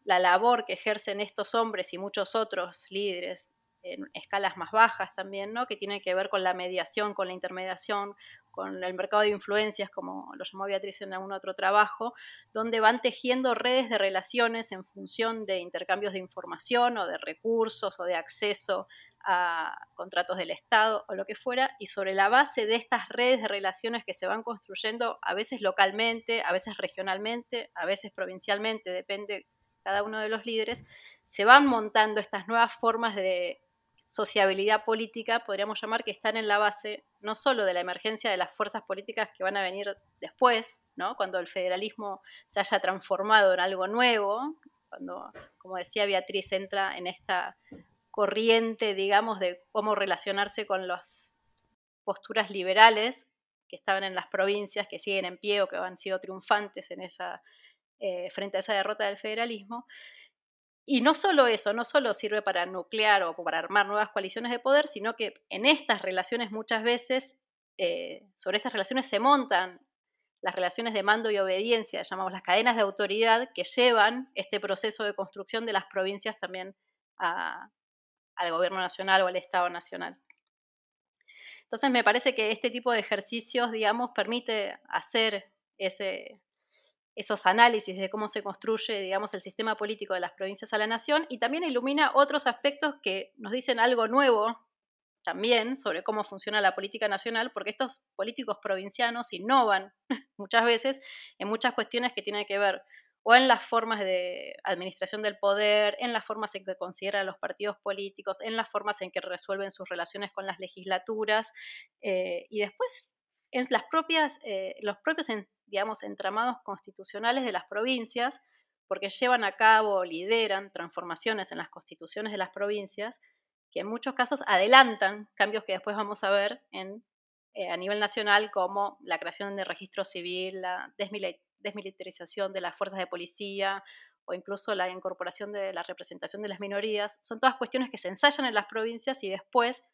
la labor que ejercen estos hombres y muchos otros líderes en escalas más bajas también, ¿no? que tiene que ver con la mediación, con la intermediación, con el mercado de influencias, como lo llamó Beatriz en algún otro trabajo, donde van tejiendo redes de relaciones en función de intercambios de información o de recursos o de acceso a contratos del Estado o lo que fuera, y sobre la base de estas redes de relaciones que se van construyendo, a veces localmente, a veces regionalmente, a veces provincialmente, depende cada uno de los líderes, se van montando estas nuevas formas de sociabilidad política, podríamos llamar, que están en la base no solo de la emergencia de las fuerzas políticas que van a venir después, ¿no? cuando el federalismo se haya transformado en algo nuevo, cuando, como decía Beatriz, entra en esta corriente, digamos, de cómo relacionarse con las posturas liberales que estaban en las provincias, que siguen en pie o que han sido triunfantes en esa, eh, frente a esa derrota del federalismo, y no solo eso, no solo sirve para nuclear o para armar nuevas coaliciones de poder, sino que en estas relaciones muchas veces, eh, sobre estas relaciones se montan las relaciones de mando y obediencia, llamamos las cadenas de autoridad, que llevan este proceso de construcción de las provincias también al gobierno nacional o al Estado nacional. Entonces me parece que este tipo de ejercicios, digamos, permite hacer ese, esos análisis de cómo se construye, digamos, el sistema político de las provincias a la nación y también ilumina otros aspectos que nos dicen algo nuevo también sobre cómo funciona la política nacional, porque estos políticos provincianos innovan muchas veces en muchas cuestiones que tienen que ver o en las formas de administración del poder, en las formas en que consideran los partidos políticos, en las formas en que resuelven sus relaciones con las legislaturas, eh, y después en las propias, eh, los propios digamos, entramados constitucionales de las provincias, porque llevan a cabo, lideran transformaciones en las constituciones de las provincias, que en muchos casos adelantan cambios que después vamos a ver en, eh, a nivel nacional, como la creación de registro civil, la desmilitarización de las fuerzas de policía o incluso la incorporación de la representación de las minorías. Son todas cuestiones que se ensayan en las provincias y después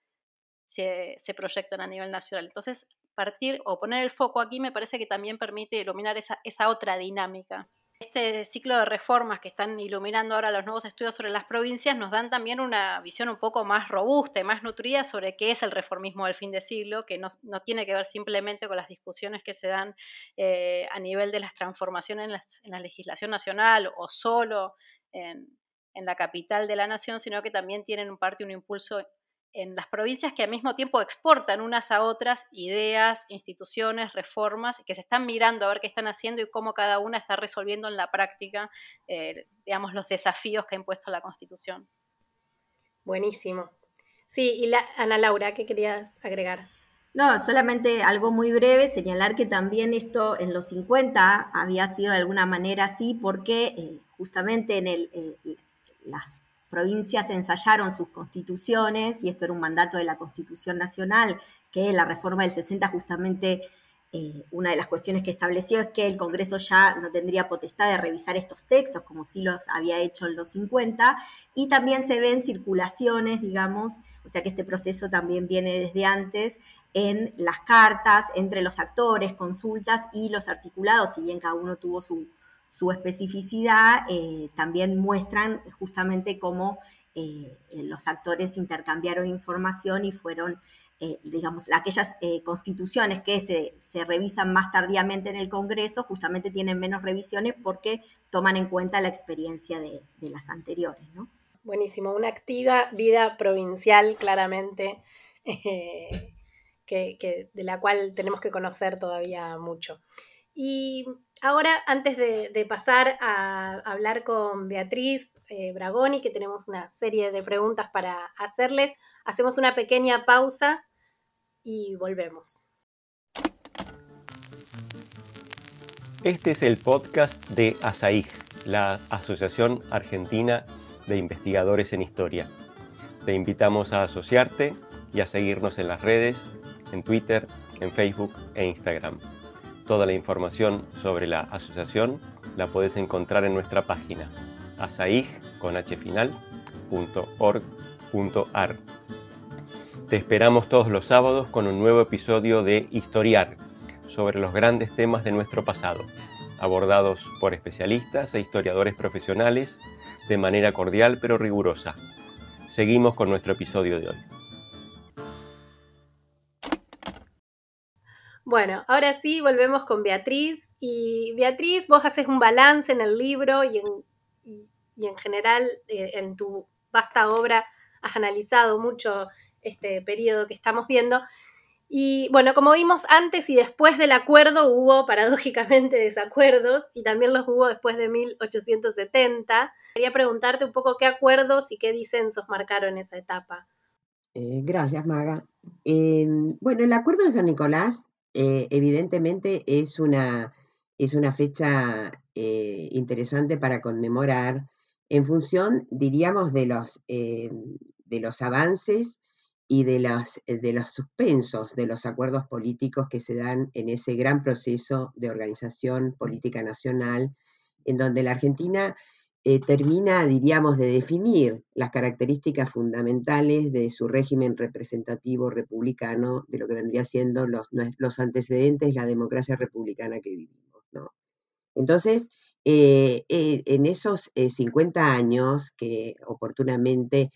se, proyectan a nivel nacional. Entonces, partir o poner el foco aquí me parece que también permite iluminar esa, esa otra dinámica. Este ciclo de reformas que están iluminando ahora los nuevos estudios sobre las provincias nos dan también una visión un poco más robusta y más nutrida sobre qué es el reformismo del fin de siglo, que no, tiene que ver simplemente con las discusiones que se dan eh, a nivel de las transformaciones en, la legislación nacional o solo en, en la capital de la nación, sino que también tienen un parte un impulso en las provincias que al mismo tiempo exportan unas a otras ideas, instituciones, reformas, que se están mirando a ver qué están haciendo y cómo cada una está resolviendo en la práctica, eh, digamos, los desafíos que ha impuesto la Constitución. Buenísimo. Sí, y la, Ana Laura, ¿qué querías agregar? No, solamente algo muy breve, señalar que también esto en los 50 había sido de alguna manera así, porque eh, justamente en el, eh, las provincias ensayaron sus constituciones, y esto era un mandato de la Constitución Nacional, que la reforma del 60 justamente eh, una de las cuestiones que estableció es que el Congreso ya no tendría potestad de revisar estos textos, como sí los había hecho en los 50, y también se ven circulaciones, digamos, o sea que este proceso también viene desde antes, en las cartas entre los actores, consultas y los articulados, si bien cada uno tuvo su, su especificidad, eh, también muestran justamente cómo eh, los actores intercambiaron información y fueron, eh, digamos, aquellas constituciones que se, revisan más tardíamente en el Congreso, justamente tienen menos revisiones porque toman en cuenta la experiencia de, las anteriores. Buenísimo, una activa vida provincial claramente. que, de la cual tenemos que conocer todavía mucho. Y ahora, antes de, pasar a hablar con Beatriz eh, Bragoni, que tenemos una serie de preguntas para hacerles, hacemos una pequeña pausa y volvemos. Este es el podcast de ASAIG, la Asociación Argentina de Investigadores en Historia. Te invitamos a asociarte y a seguirnos en las redes, en Twitter, en Facebook e Instagram. Toda la información sobre la asociación la puedes encontrar en nuestra página asaig.org.ar. Te esperamos todos los sábados con un nuevo episodio de Historiar sobre los grandes temas de nuestro pasado, abordados por especialistas e historiadores profesionales de manera cordial pero rigurosa. Seguimos con nuestro episodio de hoy. Bueno, ahora sí, volvemos con Beatriz. Y Beatriz, vos haces un balance en el libro y en, y, en general eh, en tu vasta obra has analizado mucho este periodo que estamos viendo. Y bueno, como vimos antes y después del acuerdo hubo paradójicamente desacuerdos y también los hubo después de 1870. Quería preguntarte un poco qué acuerdos y qué disensos marcaron esa etapa. Eh, gracias, Maga. Em, bueno, el acuerdo de San Nicolás eh, evidentemente es una, es una fecha eh, interesante para conmemorar en función, diríamos, de los, eh, de los avances y de, de los suspensos de los acuerdos políticos que se dan en ese gran proceso de organización política nacional, en donde la Argentina eh, termina, diríamos, de definir las características fundamentales de su régimen representativo republicano, de lo que vendría siendo los, los antecedentes de la democracia republicana que vivimos. Entonces, eh, eh, en esos 50 años que oportunamente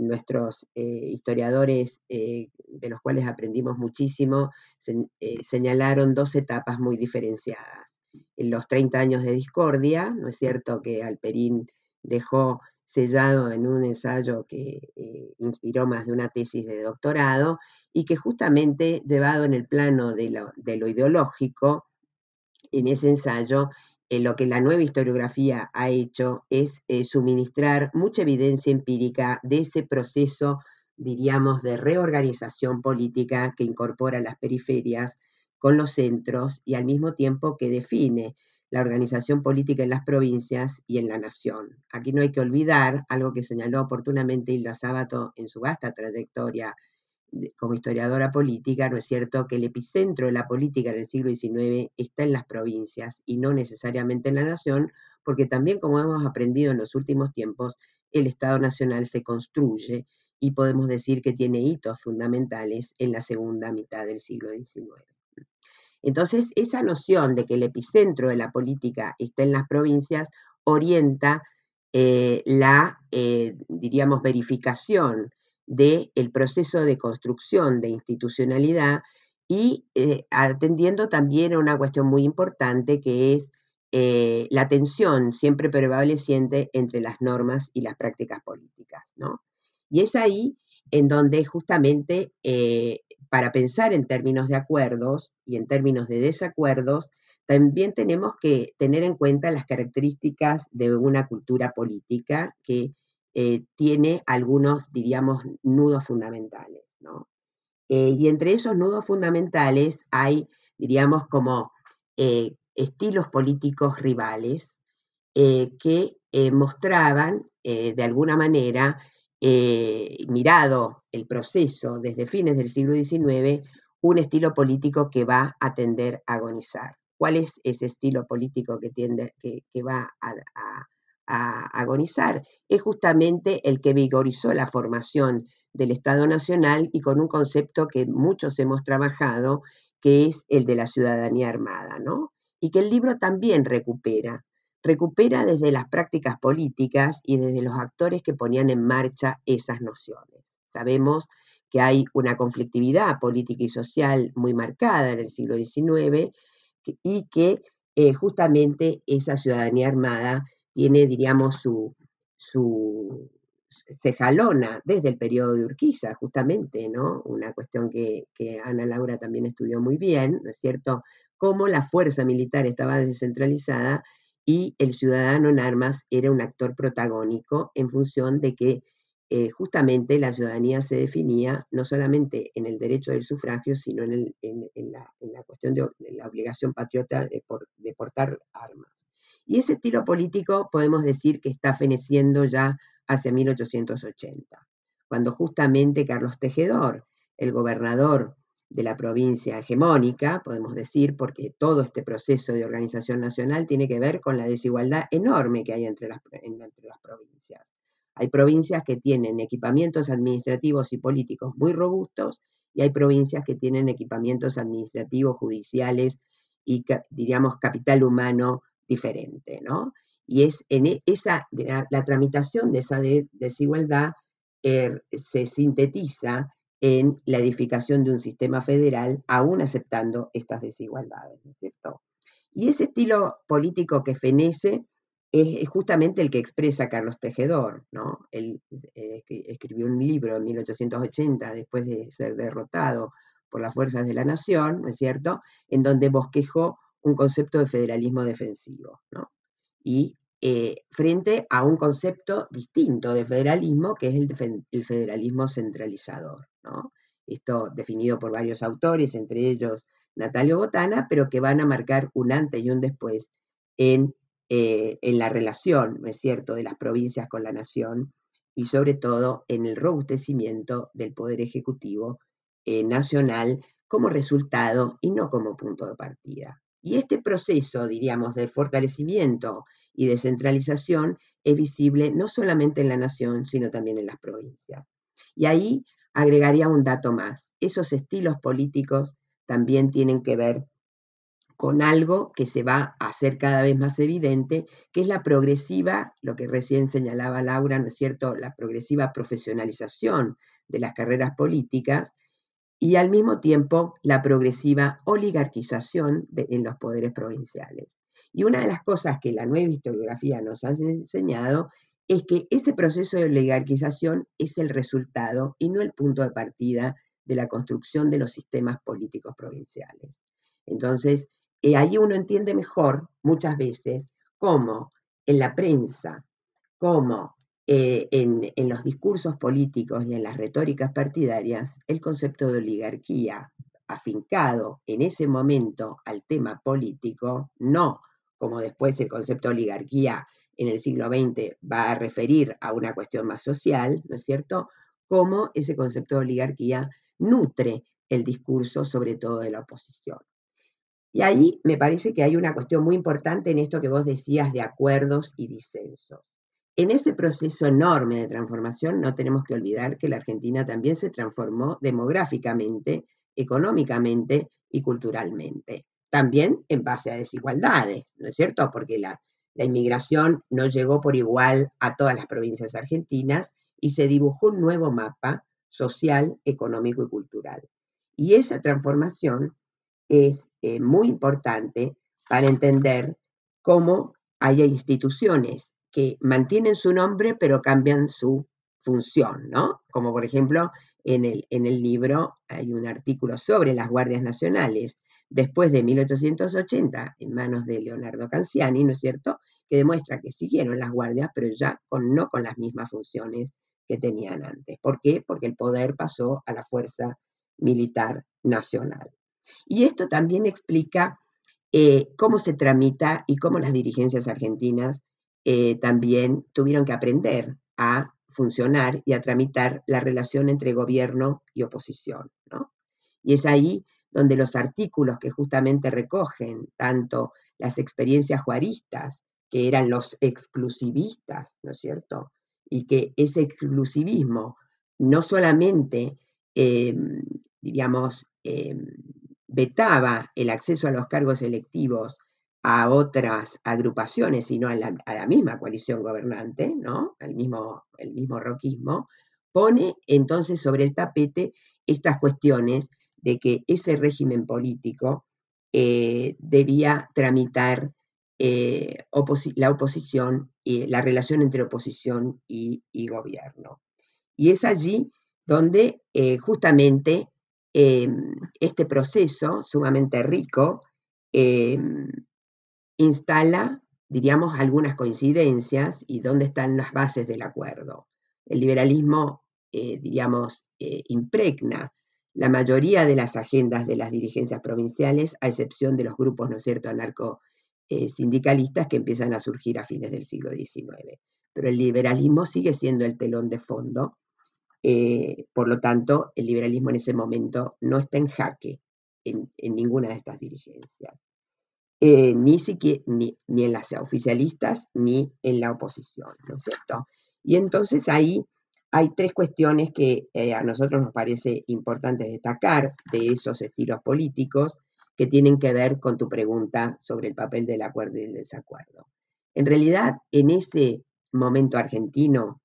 nuestros historiadores, de los cuales aprendimos muchísimo, señalaron dos etapas muy diferenciadas en los 30 años de discordia, ¿no es cierto que Alperín dejó sellado en un ensayo que eh, inspiró más de una tesis de doctorado y que justamente llevado en el plano de lo, ideológico, en ese ensayo, eh, lo que la nueva historiografía ha hecho es eh, suministrar mucha evidencia empírica de ese proceso, diríamos, de reorganización política que incorpora las periferias con los centros y al mismo tiempo que define la organización política en las provincias y en la nación. Aquí no hay que olvidar algo que señaló oportunamente Hilda Sábato en su vasta trayectoria como historiadora política, ¿no es cierto?, que el epicentro de la política en el siglo XIX está en las provincias y no necesariamente en la nación, porque también, como hemos aprendido en los últimos tiempos, el Estado Nacional se construye y podemos decir que tiene hitos fundamentales en la segunda mitad del siglo XIX. Entonces, esa noción de que el epicentro de la política está en las provincias orienta eh, la, eh, diríamos, verificación del proceso de construcción de institucionalidad y eh, atendiendo también a una cuestión muy importante que es la tensión siempre prevaleciente entre las normas y las prácticas políticas. ¿no? Y es ahí en donde justamente para pensar en términos de acuerdos y en términos de desacuerdos, también tenemos que tener en cuenta las características de una cultura política que eh, tiene algunos, diríamos, nudos fundamentales. Eh, y entre esos nudos fundamentales hay, diríamos, como eh, estilos políticos rivales que mostraban, de alguna manera, mirado el proceso desde fines del siglo XIX, un estilo político que va a tender a agonizar. ¿Cuál es ese estilo político que, tiende, que, va a, agonizar? Es justamente el que vigorizó la formación del Estado Nacional y con un concepto que muchos hemos trabajado, que es el de la ciudadanía armada, ¿no? Y que el libro también recupera. Recupera desde las prácticas políticas y desde los actores que ponían en marcha esas nociones. Sabemos que hay una conflictividad política y social muy marcada en el siglo XIX y que eh, justamente esa ciudadanía armada tiene, diríamos, su, su, se jalona desde el periodo de Urquiza, justamente, ¿no? Una cuestión que, que, Ana Laura también estudió muy bien, ¿no es cierto? Cómo la fuerza militar estaba descentralizada y el ciudadano en armas era un actor protagónico en función de que eh, justamente la ciudadanía se definía no solamente en el derecho del sufragio, sino en, la, cuestión de, la obligación patriota de, portar armas. Y ese estilo político podemos decir que está feneciendo ya hacia 1880, cuando justamente Carlos Tejedor, el gobernador de la provincia hegemónica, podemos decir, porque todo este proceso de organización nacional tiene que ver con la desigualdad enorme que hay entre las provincias. Hay provincias que tienen equipamientos administrativos y políticos muy robustos y hay provincias que tienen equipamientos administrativos, judiciales y, diríamos, capital humano diferente, ¿no? Y es en e, esa, la, tramitación de esa desigualdad er, se sintetiza en la edificación de un sistema federal, aún aceptando estas desigualdades, ¿no es cierto? Y ese estilo político que fenece es, justamente el que expresa Carlos Tejedor, ¿no? Él eh, escribió un libro en 1880, después de ser derrotado por las fuerzas de la nación, ¿no es cierto?, en donde bosquejó un concepto de federalismo defensivo, ¿no? Y eh, frente a un concepto distinto de federalismo, que es el, el federalismo centralizador, Esto definido por varios autores, entre ellos Natalio Botana, pero que van a marcar un antes y un después en eh, en la relación, ¿no es cierto?, de las provincias con la nación y sobre todo en el robustecimiento del Poder Ejecutivo eh, nacional como resultado y no como punto de partida. Y este proceso, diríamos, de fortalecimiento y descentralización es visible no solamente en la nación, sino también en las provincias. Y ahí agregaría un dato más. Esos estilos políticos también tienen que ver con algo que se va a hacer cada vez más evidente, que es la progresiva, lo que recién señalaba Laura, ¿no es cierto?, la progresiva profesionalización de las carreras políticas y al mismo tiempo la progresiva oligarquización en los poderes provinciales. Y una de las cosas que la nueva historiografía nos ha enseñado es que ese proceso de oligarquización es el resultado y no el punto de partida de la construcción de los sistemas políticos provinciales. Entonces, y ahí uno entiende mejor muchas veces cómo en la prensa, cómo eh, en, los discursos políticos y en las retóricas partidarias, el concepto de oligarquía afincado en ese momento al tema político, no como después el concepto de oligarquía en el siglo XX va a referir a una cuestión más social, ¿no es cierto? Cómo ese concepto de oligarquía nutre el discurso, sobre todo de la oposición. Y ahí me parece que hay una cuestión muy importante en esto que vos decías de acuerdos y disensos. En ese proceso enorme de transformación no tenemos que olvidar que la Argentina también se transformó demográficamente, económicamente y culturalmente. también en base a desigualdades, ¿no es cierto? Porque la, la inmigración no llegó por igual a todas las provincias argentinas y se dibujó un nuevo mapa social, económico y cultural. Y esa transformación es eh, muy importante para entender cómo hay instituciones que mantienen su nombre pero cambian su función, ¿no? Como por ejemplo en el, en el libro hay un artículo sobre las guardias nacionales después de 1880 en manos de Leonardo Canciani, ¿no es cierto? Que demuestra que siguieron las guardias, pero ya con, no con las mismas funciones que tenían antes. ¿Por qué? Porque el poder pasó a la Fuerza Militar Nacional. Y esto también explica eh, cómo se tramita y cómo las dirigencias argentinas eh, también tuvieron que aprender a funcionar y a tramitar la relación entre gobierno y oposición. Y es ahí donde los artículos que justamente recogen tanto las experiencias juaristas, que eran los exclusivistas, ¿no es cierto? Y que ese exclusivismo no solamente, em, diríamos, em, vetaba el acceso a los cargos electivos a otras agrupaciones, sino a la, misma coalición gobernante, ¿no? El mismo, el mismo roquismo, pone entonces sobre el tapete estas cuestiones de que ese régimen político eh, debía tramitar eh, la oposición, y la relación entre oposición y, gobierno. Y es allí donde eh, justamente em, este proceso sumamente rico em, instala, diríamos, algunas coincidencias y dónde están las bases del acuerdo. El liberalismo, diríamos, impregna la mayoría de las agendas de las dirigencias provinciales, a excepción de los grupos, ¿no es cierto?, anarco-sindicalistas que empiezan a surgir a fines del siglo XIX. Pero el liberalismo sigue siendo el telón de fondo, eh, por lo tanto, el liberalismo en ese momento no está en jaque en, ninguna de estas dirigencias, eh, ni, ni, ni en las oficialistas ni en la oposición, ¿no cierto? Y entonces ahí hay tres cuestiones que eh, a nosotros nos parece importante destacar de esos estilos políticos que tienen que ver con tu pregunta sobre el papel del acuerdo y el desacuerdo. En realidad, en ese momento argentino,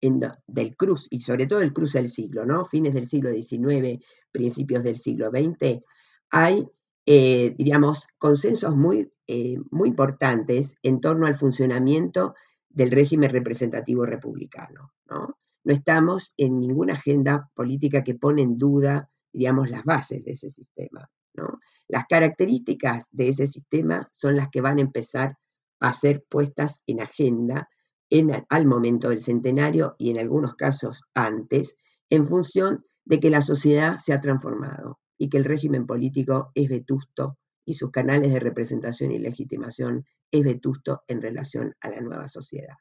del cruz, y sobre todo el cruz del siglo, ¿no? Fines del siglo XIX, principios del siglo XX, hay, eh, digamos, consensos muy, eh, muy importantes en torno al funcionamiento del régimen representativo republicano. ¿no? no estamos en ninguna agenda política que pone en duda, digamos, las bases de ese sistema. ¿no? Las características de ese sistema son las que van a empezar a ser puestas en agenda en, al momento del centenario y en algunos casos antes, en función de que la sociedad se ha transformado y que el régimen político es vetusto y sus canales de representación y legitimación es vetusto en relación a la nueva sociedad.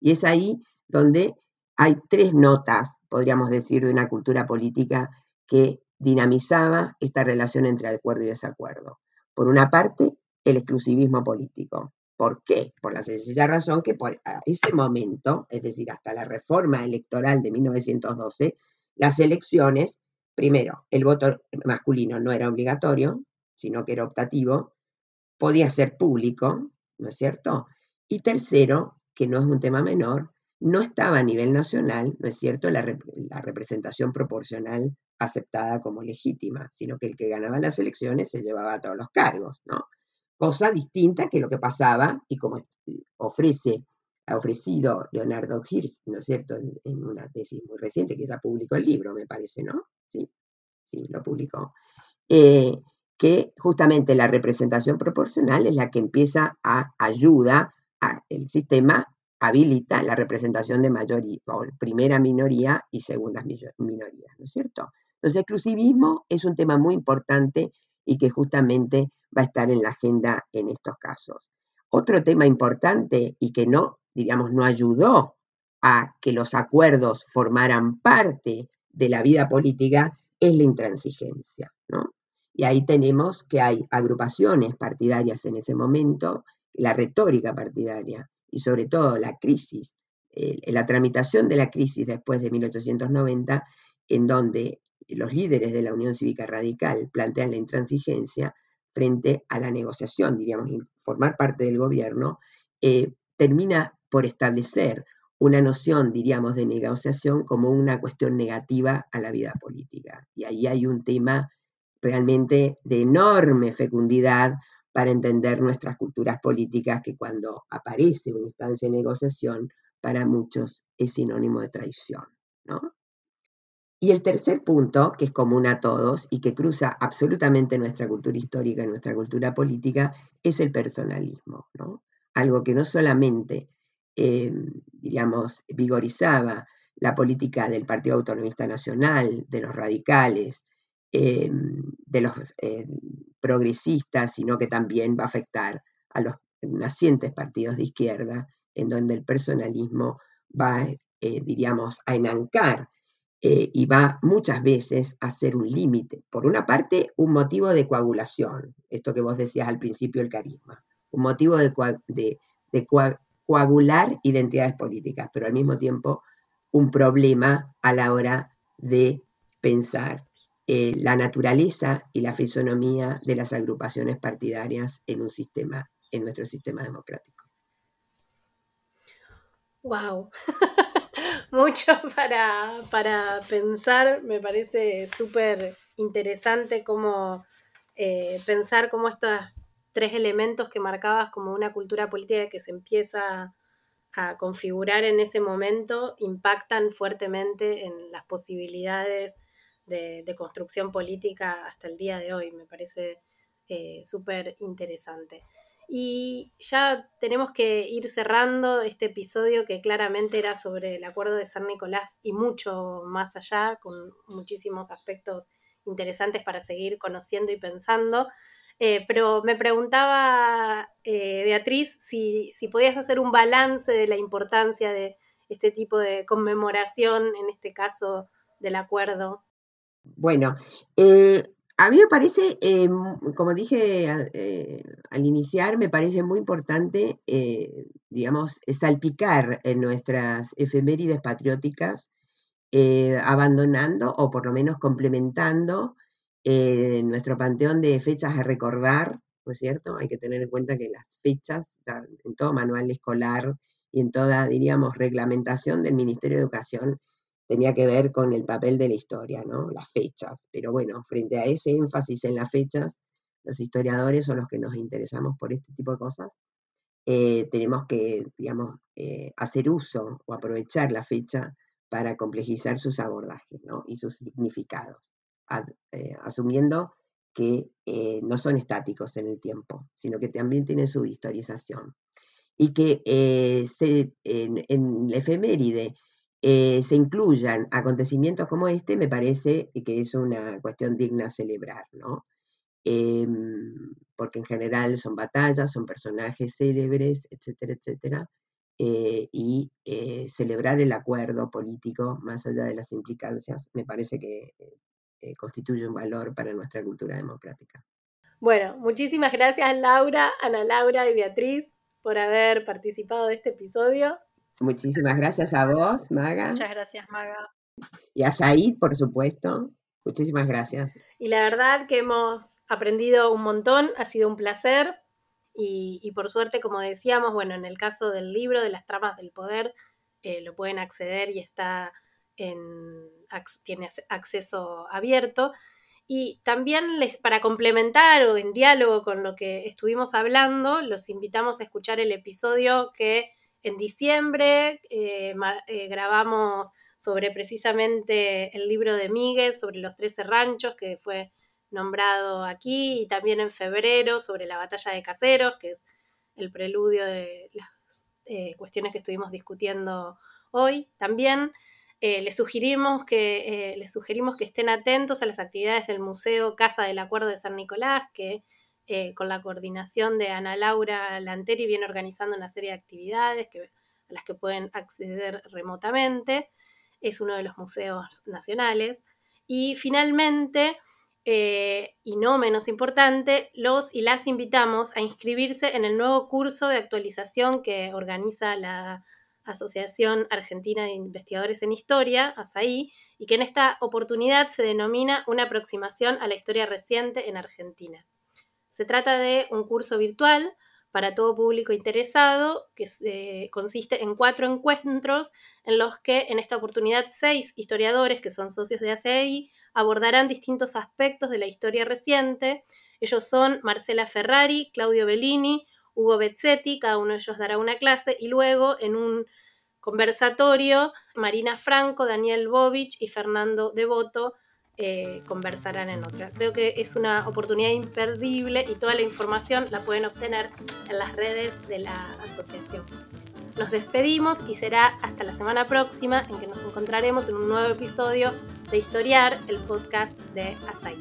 Y es ahí donde hay tres notas, podríamos decir, de una cultura política que dinamizaba esta relación entre acuerdo y desacuerdo. Por una parte, el exclusivismo político. ¿Por qué? Por la sencilla razón que por ese momento, es decir, hasta la reforma electoral de 1912, las elecciones, primero, el voto masculino no era obligatorio, sino que era optativo, podía ser público, ¿no es cierto? Y tercero, que no es un tema menor, no estaba a nivel nacional, ¿no es cierto?, la, representación proporcional aceptada como legítima, sino que el que ganaba las elecciones se llevaba todos los cargos, ¿no? Cosa distinta que lo que pasaba y como ofrece, ha ofrecido Leonardo Hirsch, ¿no es cierto?, en, una tesis muy reciente que ya publicó el libro, me parece, ¿no? Sí, sí, lo publicó. Eh, que justamente la representación proporcional es la que empieza a ayuda al sistema habilita la representación de mayoría, o primera minoría y segundas minorías, ¿no es cierto? Entonces, el exclusivismo es un tema muy importante y que justamente va a estar en la agenda en estos casos. Otro tema importante y que no, digamos, no ayudó a que los acuerdos formaran parte de la vida política es la intransigencia, ¿no? Y ahí tenemos que hay agrupaciones partidarias en ese momento, la retórica partidaria, y sobre todo la crisis, la tramitación de la crisis después de 1890, en donde los líderes de la Unión Cívica Radical plantean la intransigencia, frente a la negociación, diríamos, formar parte del gobierno, eh, termina por establecer una noción, diríamos, de negociación como una cuestión negativa a la vida política. Y ahí hay un tema realmente de enorme fecundidad para entender nuestras culturas políticas, que cuando aparece una instancia de negociación, para muchos es sinónimo de traición. ¿no? Y el tercer punto, que es común a todos y que cruza absolutamente nuestra cultura histórica y nuestra cultura política, es el personalismo, ¿no? Algo que no solamente, digamos, vigorizaba la política del Partido Autonomista Nacional, de los radicales, de los eh, progresistas, sino que también va a afectar a los nacientes partidos de izquierda, en donde el personalismo va, eh, diríamos, a enancar eh, y va muchas veces a ser un límite. Por una parte, un motivo de coagulación, esto que vos decías al principio, el carisma, un motivo de, coagular identidades políticas, pero al mismo tiempo un problema a la hora de pensar eh, la naturaleza y la fisonomía de las agrupaciones partidarias en un sistema, en nuestro sistema democrático. Wow. mucho para, pensar. Me parece súper interesante cómo eh, pensar cómo estos tres elementos que marcabas como una cultura política que se empieza a configurar en ese momento impactan fuertemente en las posibilidades de, construcción política hasta el día de hoy. Me parece eh, súper interesante. Y ya tenemos que ir cerrando este episodio que claramente era sobre el acuerdo de San Nicolás y mucho más allá, con muchísimos aspectos interesantes para seguir conociendo y pensando. Eh, pero me preguntaba, eh, Beatriz, si, si podías hacer un balance de la importancia de este tipo de conmemoración, en este caso del acuerdo. Bueno, eh, a mí me parece, eh, como dije eh, al iniciar, me parece muy importante, digamos, salpicar en nuestras efemérides patrióticas, abandonando o por lo menos complementando nuestro panteón de fechas a recordar, ¿no es cierto? Hay que tener en cuenta que las fechas, en todo manual escolar y en toda, diríamos, reglamentación del Ministerio de Educación, tenía que ver con el papel de la historia, ¿no? Las fechas. Pero bueno, frente a ese énfasis en las fechas, los historiadores son los que nos interesamos por este tipo de cosas, eh, tenemos que, digamos, eh, hacer uso o aprovechar la fecha para complejizar sus abordajes y sus significados, eh, asumiendo que no son estáticos en el tiempo, sino que también tienen su historización. Y que se, en, en la efeméride eh, se incluyan acontecimientos como este, me parece que es una cuestión digna celebrar, ¿no? Em, porque en general son batallas, son personajes célebres, etcétera, etcétera, eh, y eh, celebrar el acuerdo político, más allá de las implicancias, me parece que constituye un valor para nuestra cultura democrática. Bueno, muchísimas gracias Laura, Ana Laura y Beatriz por haber participado de este episodio. Muchísimas gracias a vos, Maga. Muchas gracias, Maga. Y a Said, por supuesto. Muchísimas gracias. Y la verdad que hemos aprendido un montón, ha sido un placer. Y, por suerte, como decíamos, bueno, en el caso del libro de las tramas del poder, eh, lo pueden acceder y está en, tiene acceso abierto. Y también les, para complementar o en diálogo con lo que estuvimos hablando, los invitamos a escuchar el episodio que en diciembre eh, eh, grabamos sobre precisamente el libro de Miguel, sobre los 13 ranchos, que fue nombrado aquí, y también en febrero sobre la batalla de Caseros, que es el preludio de las eh, cuestiones que estuvimos discutiendo hoy. También les, sugerimos que, les sugerimos que estén atentos a las actividades del Museo Casa del Acuerdo de San Nicolás, que con la coordinación de Ana Laura Lanteri, viene organizando una serie de actividades que, a las que pueden acceder remotamente. Es uno de los museos nacionales. Y finalmente, eh, y no menos importante, los y las invitamos a inscribirse en el nuevo curso de actualización que organiza la Asociación Argentina de Investigadores en Historia, ASAI, y que en esta oportunidad se denomina una aproximación a la historia reciente en Argentina Se trata de un curso virtual para todo público interesado, que eh, consiste en cuatro encuentros en los que en esta oportunidad seis historiadores que son socios de ACI abordarán distintos aspectos de la historia reciente. Ellos son Marcela Ferrari, Claudio Bellini, Hugo Bezzetti, cada uno de ellos dará una clase y luego en un conversatorio Marina Franco, Daniel Bovich y Fernando Devoto eh, conversarán en otra. Creo que es una oportunidad imperdible y toda la información la pueden obtener en las redes de la asociación. Nos despedimos y será hasta la semana próxima en que nos encontraremos en un nuevo episodio de Historiar, el podcast de Asai.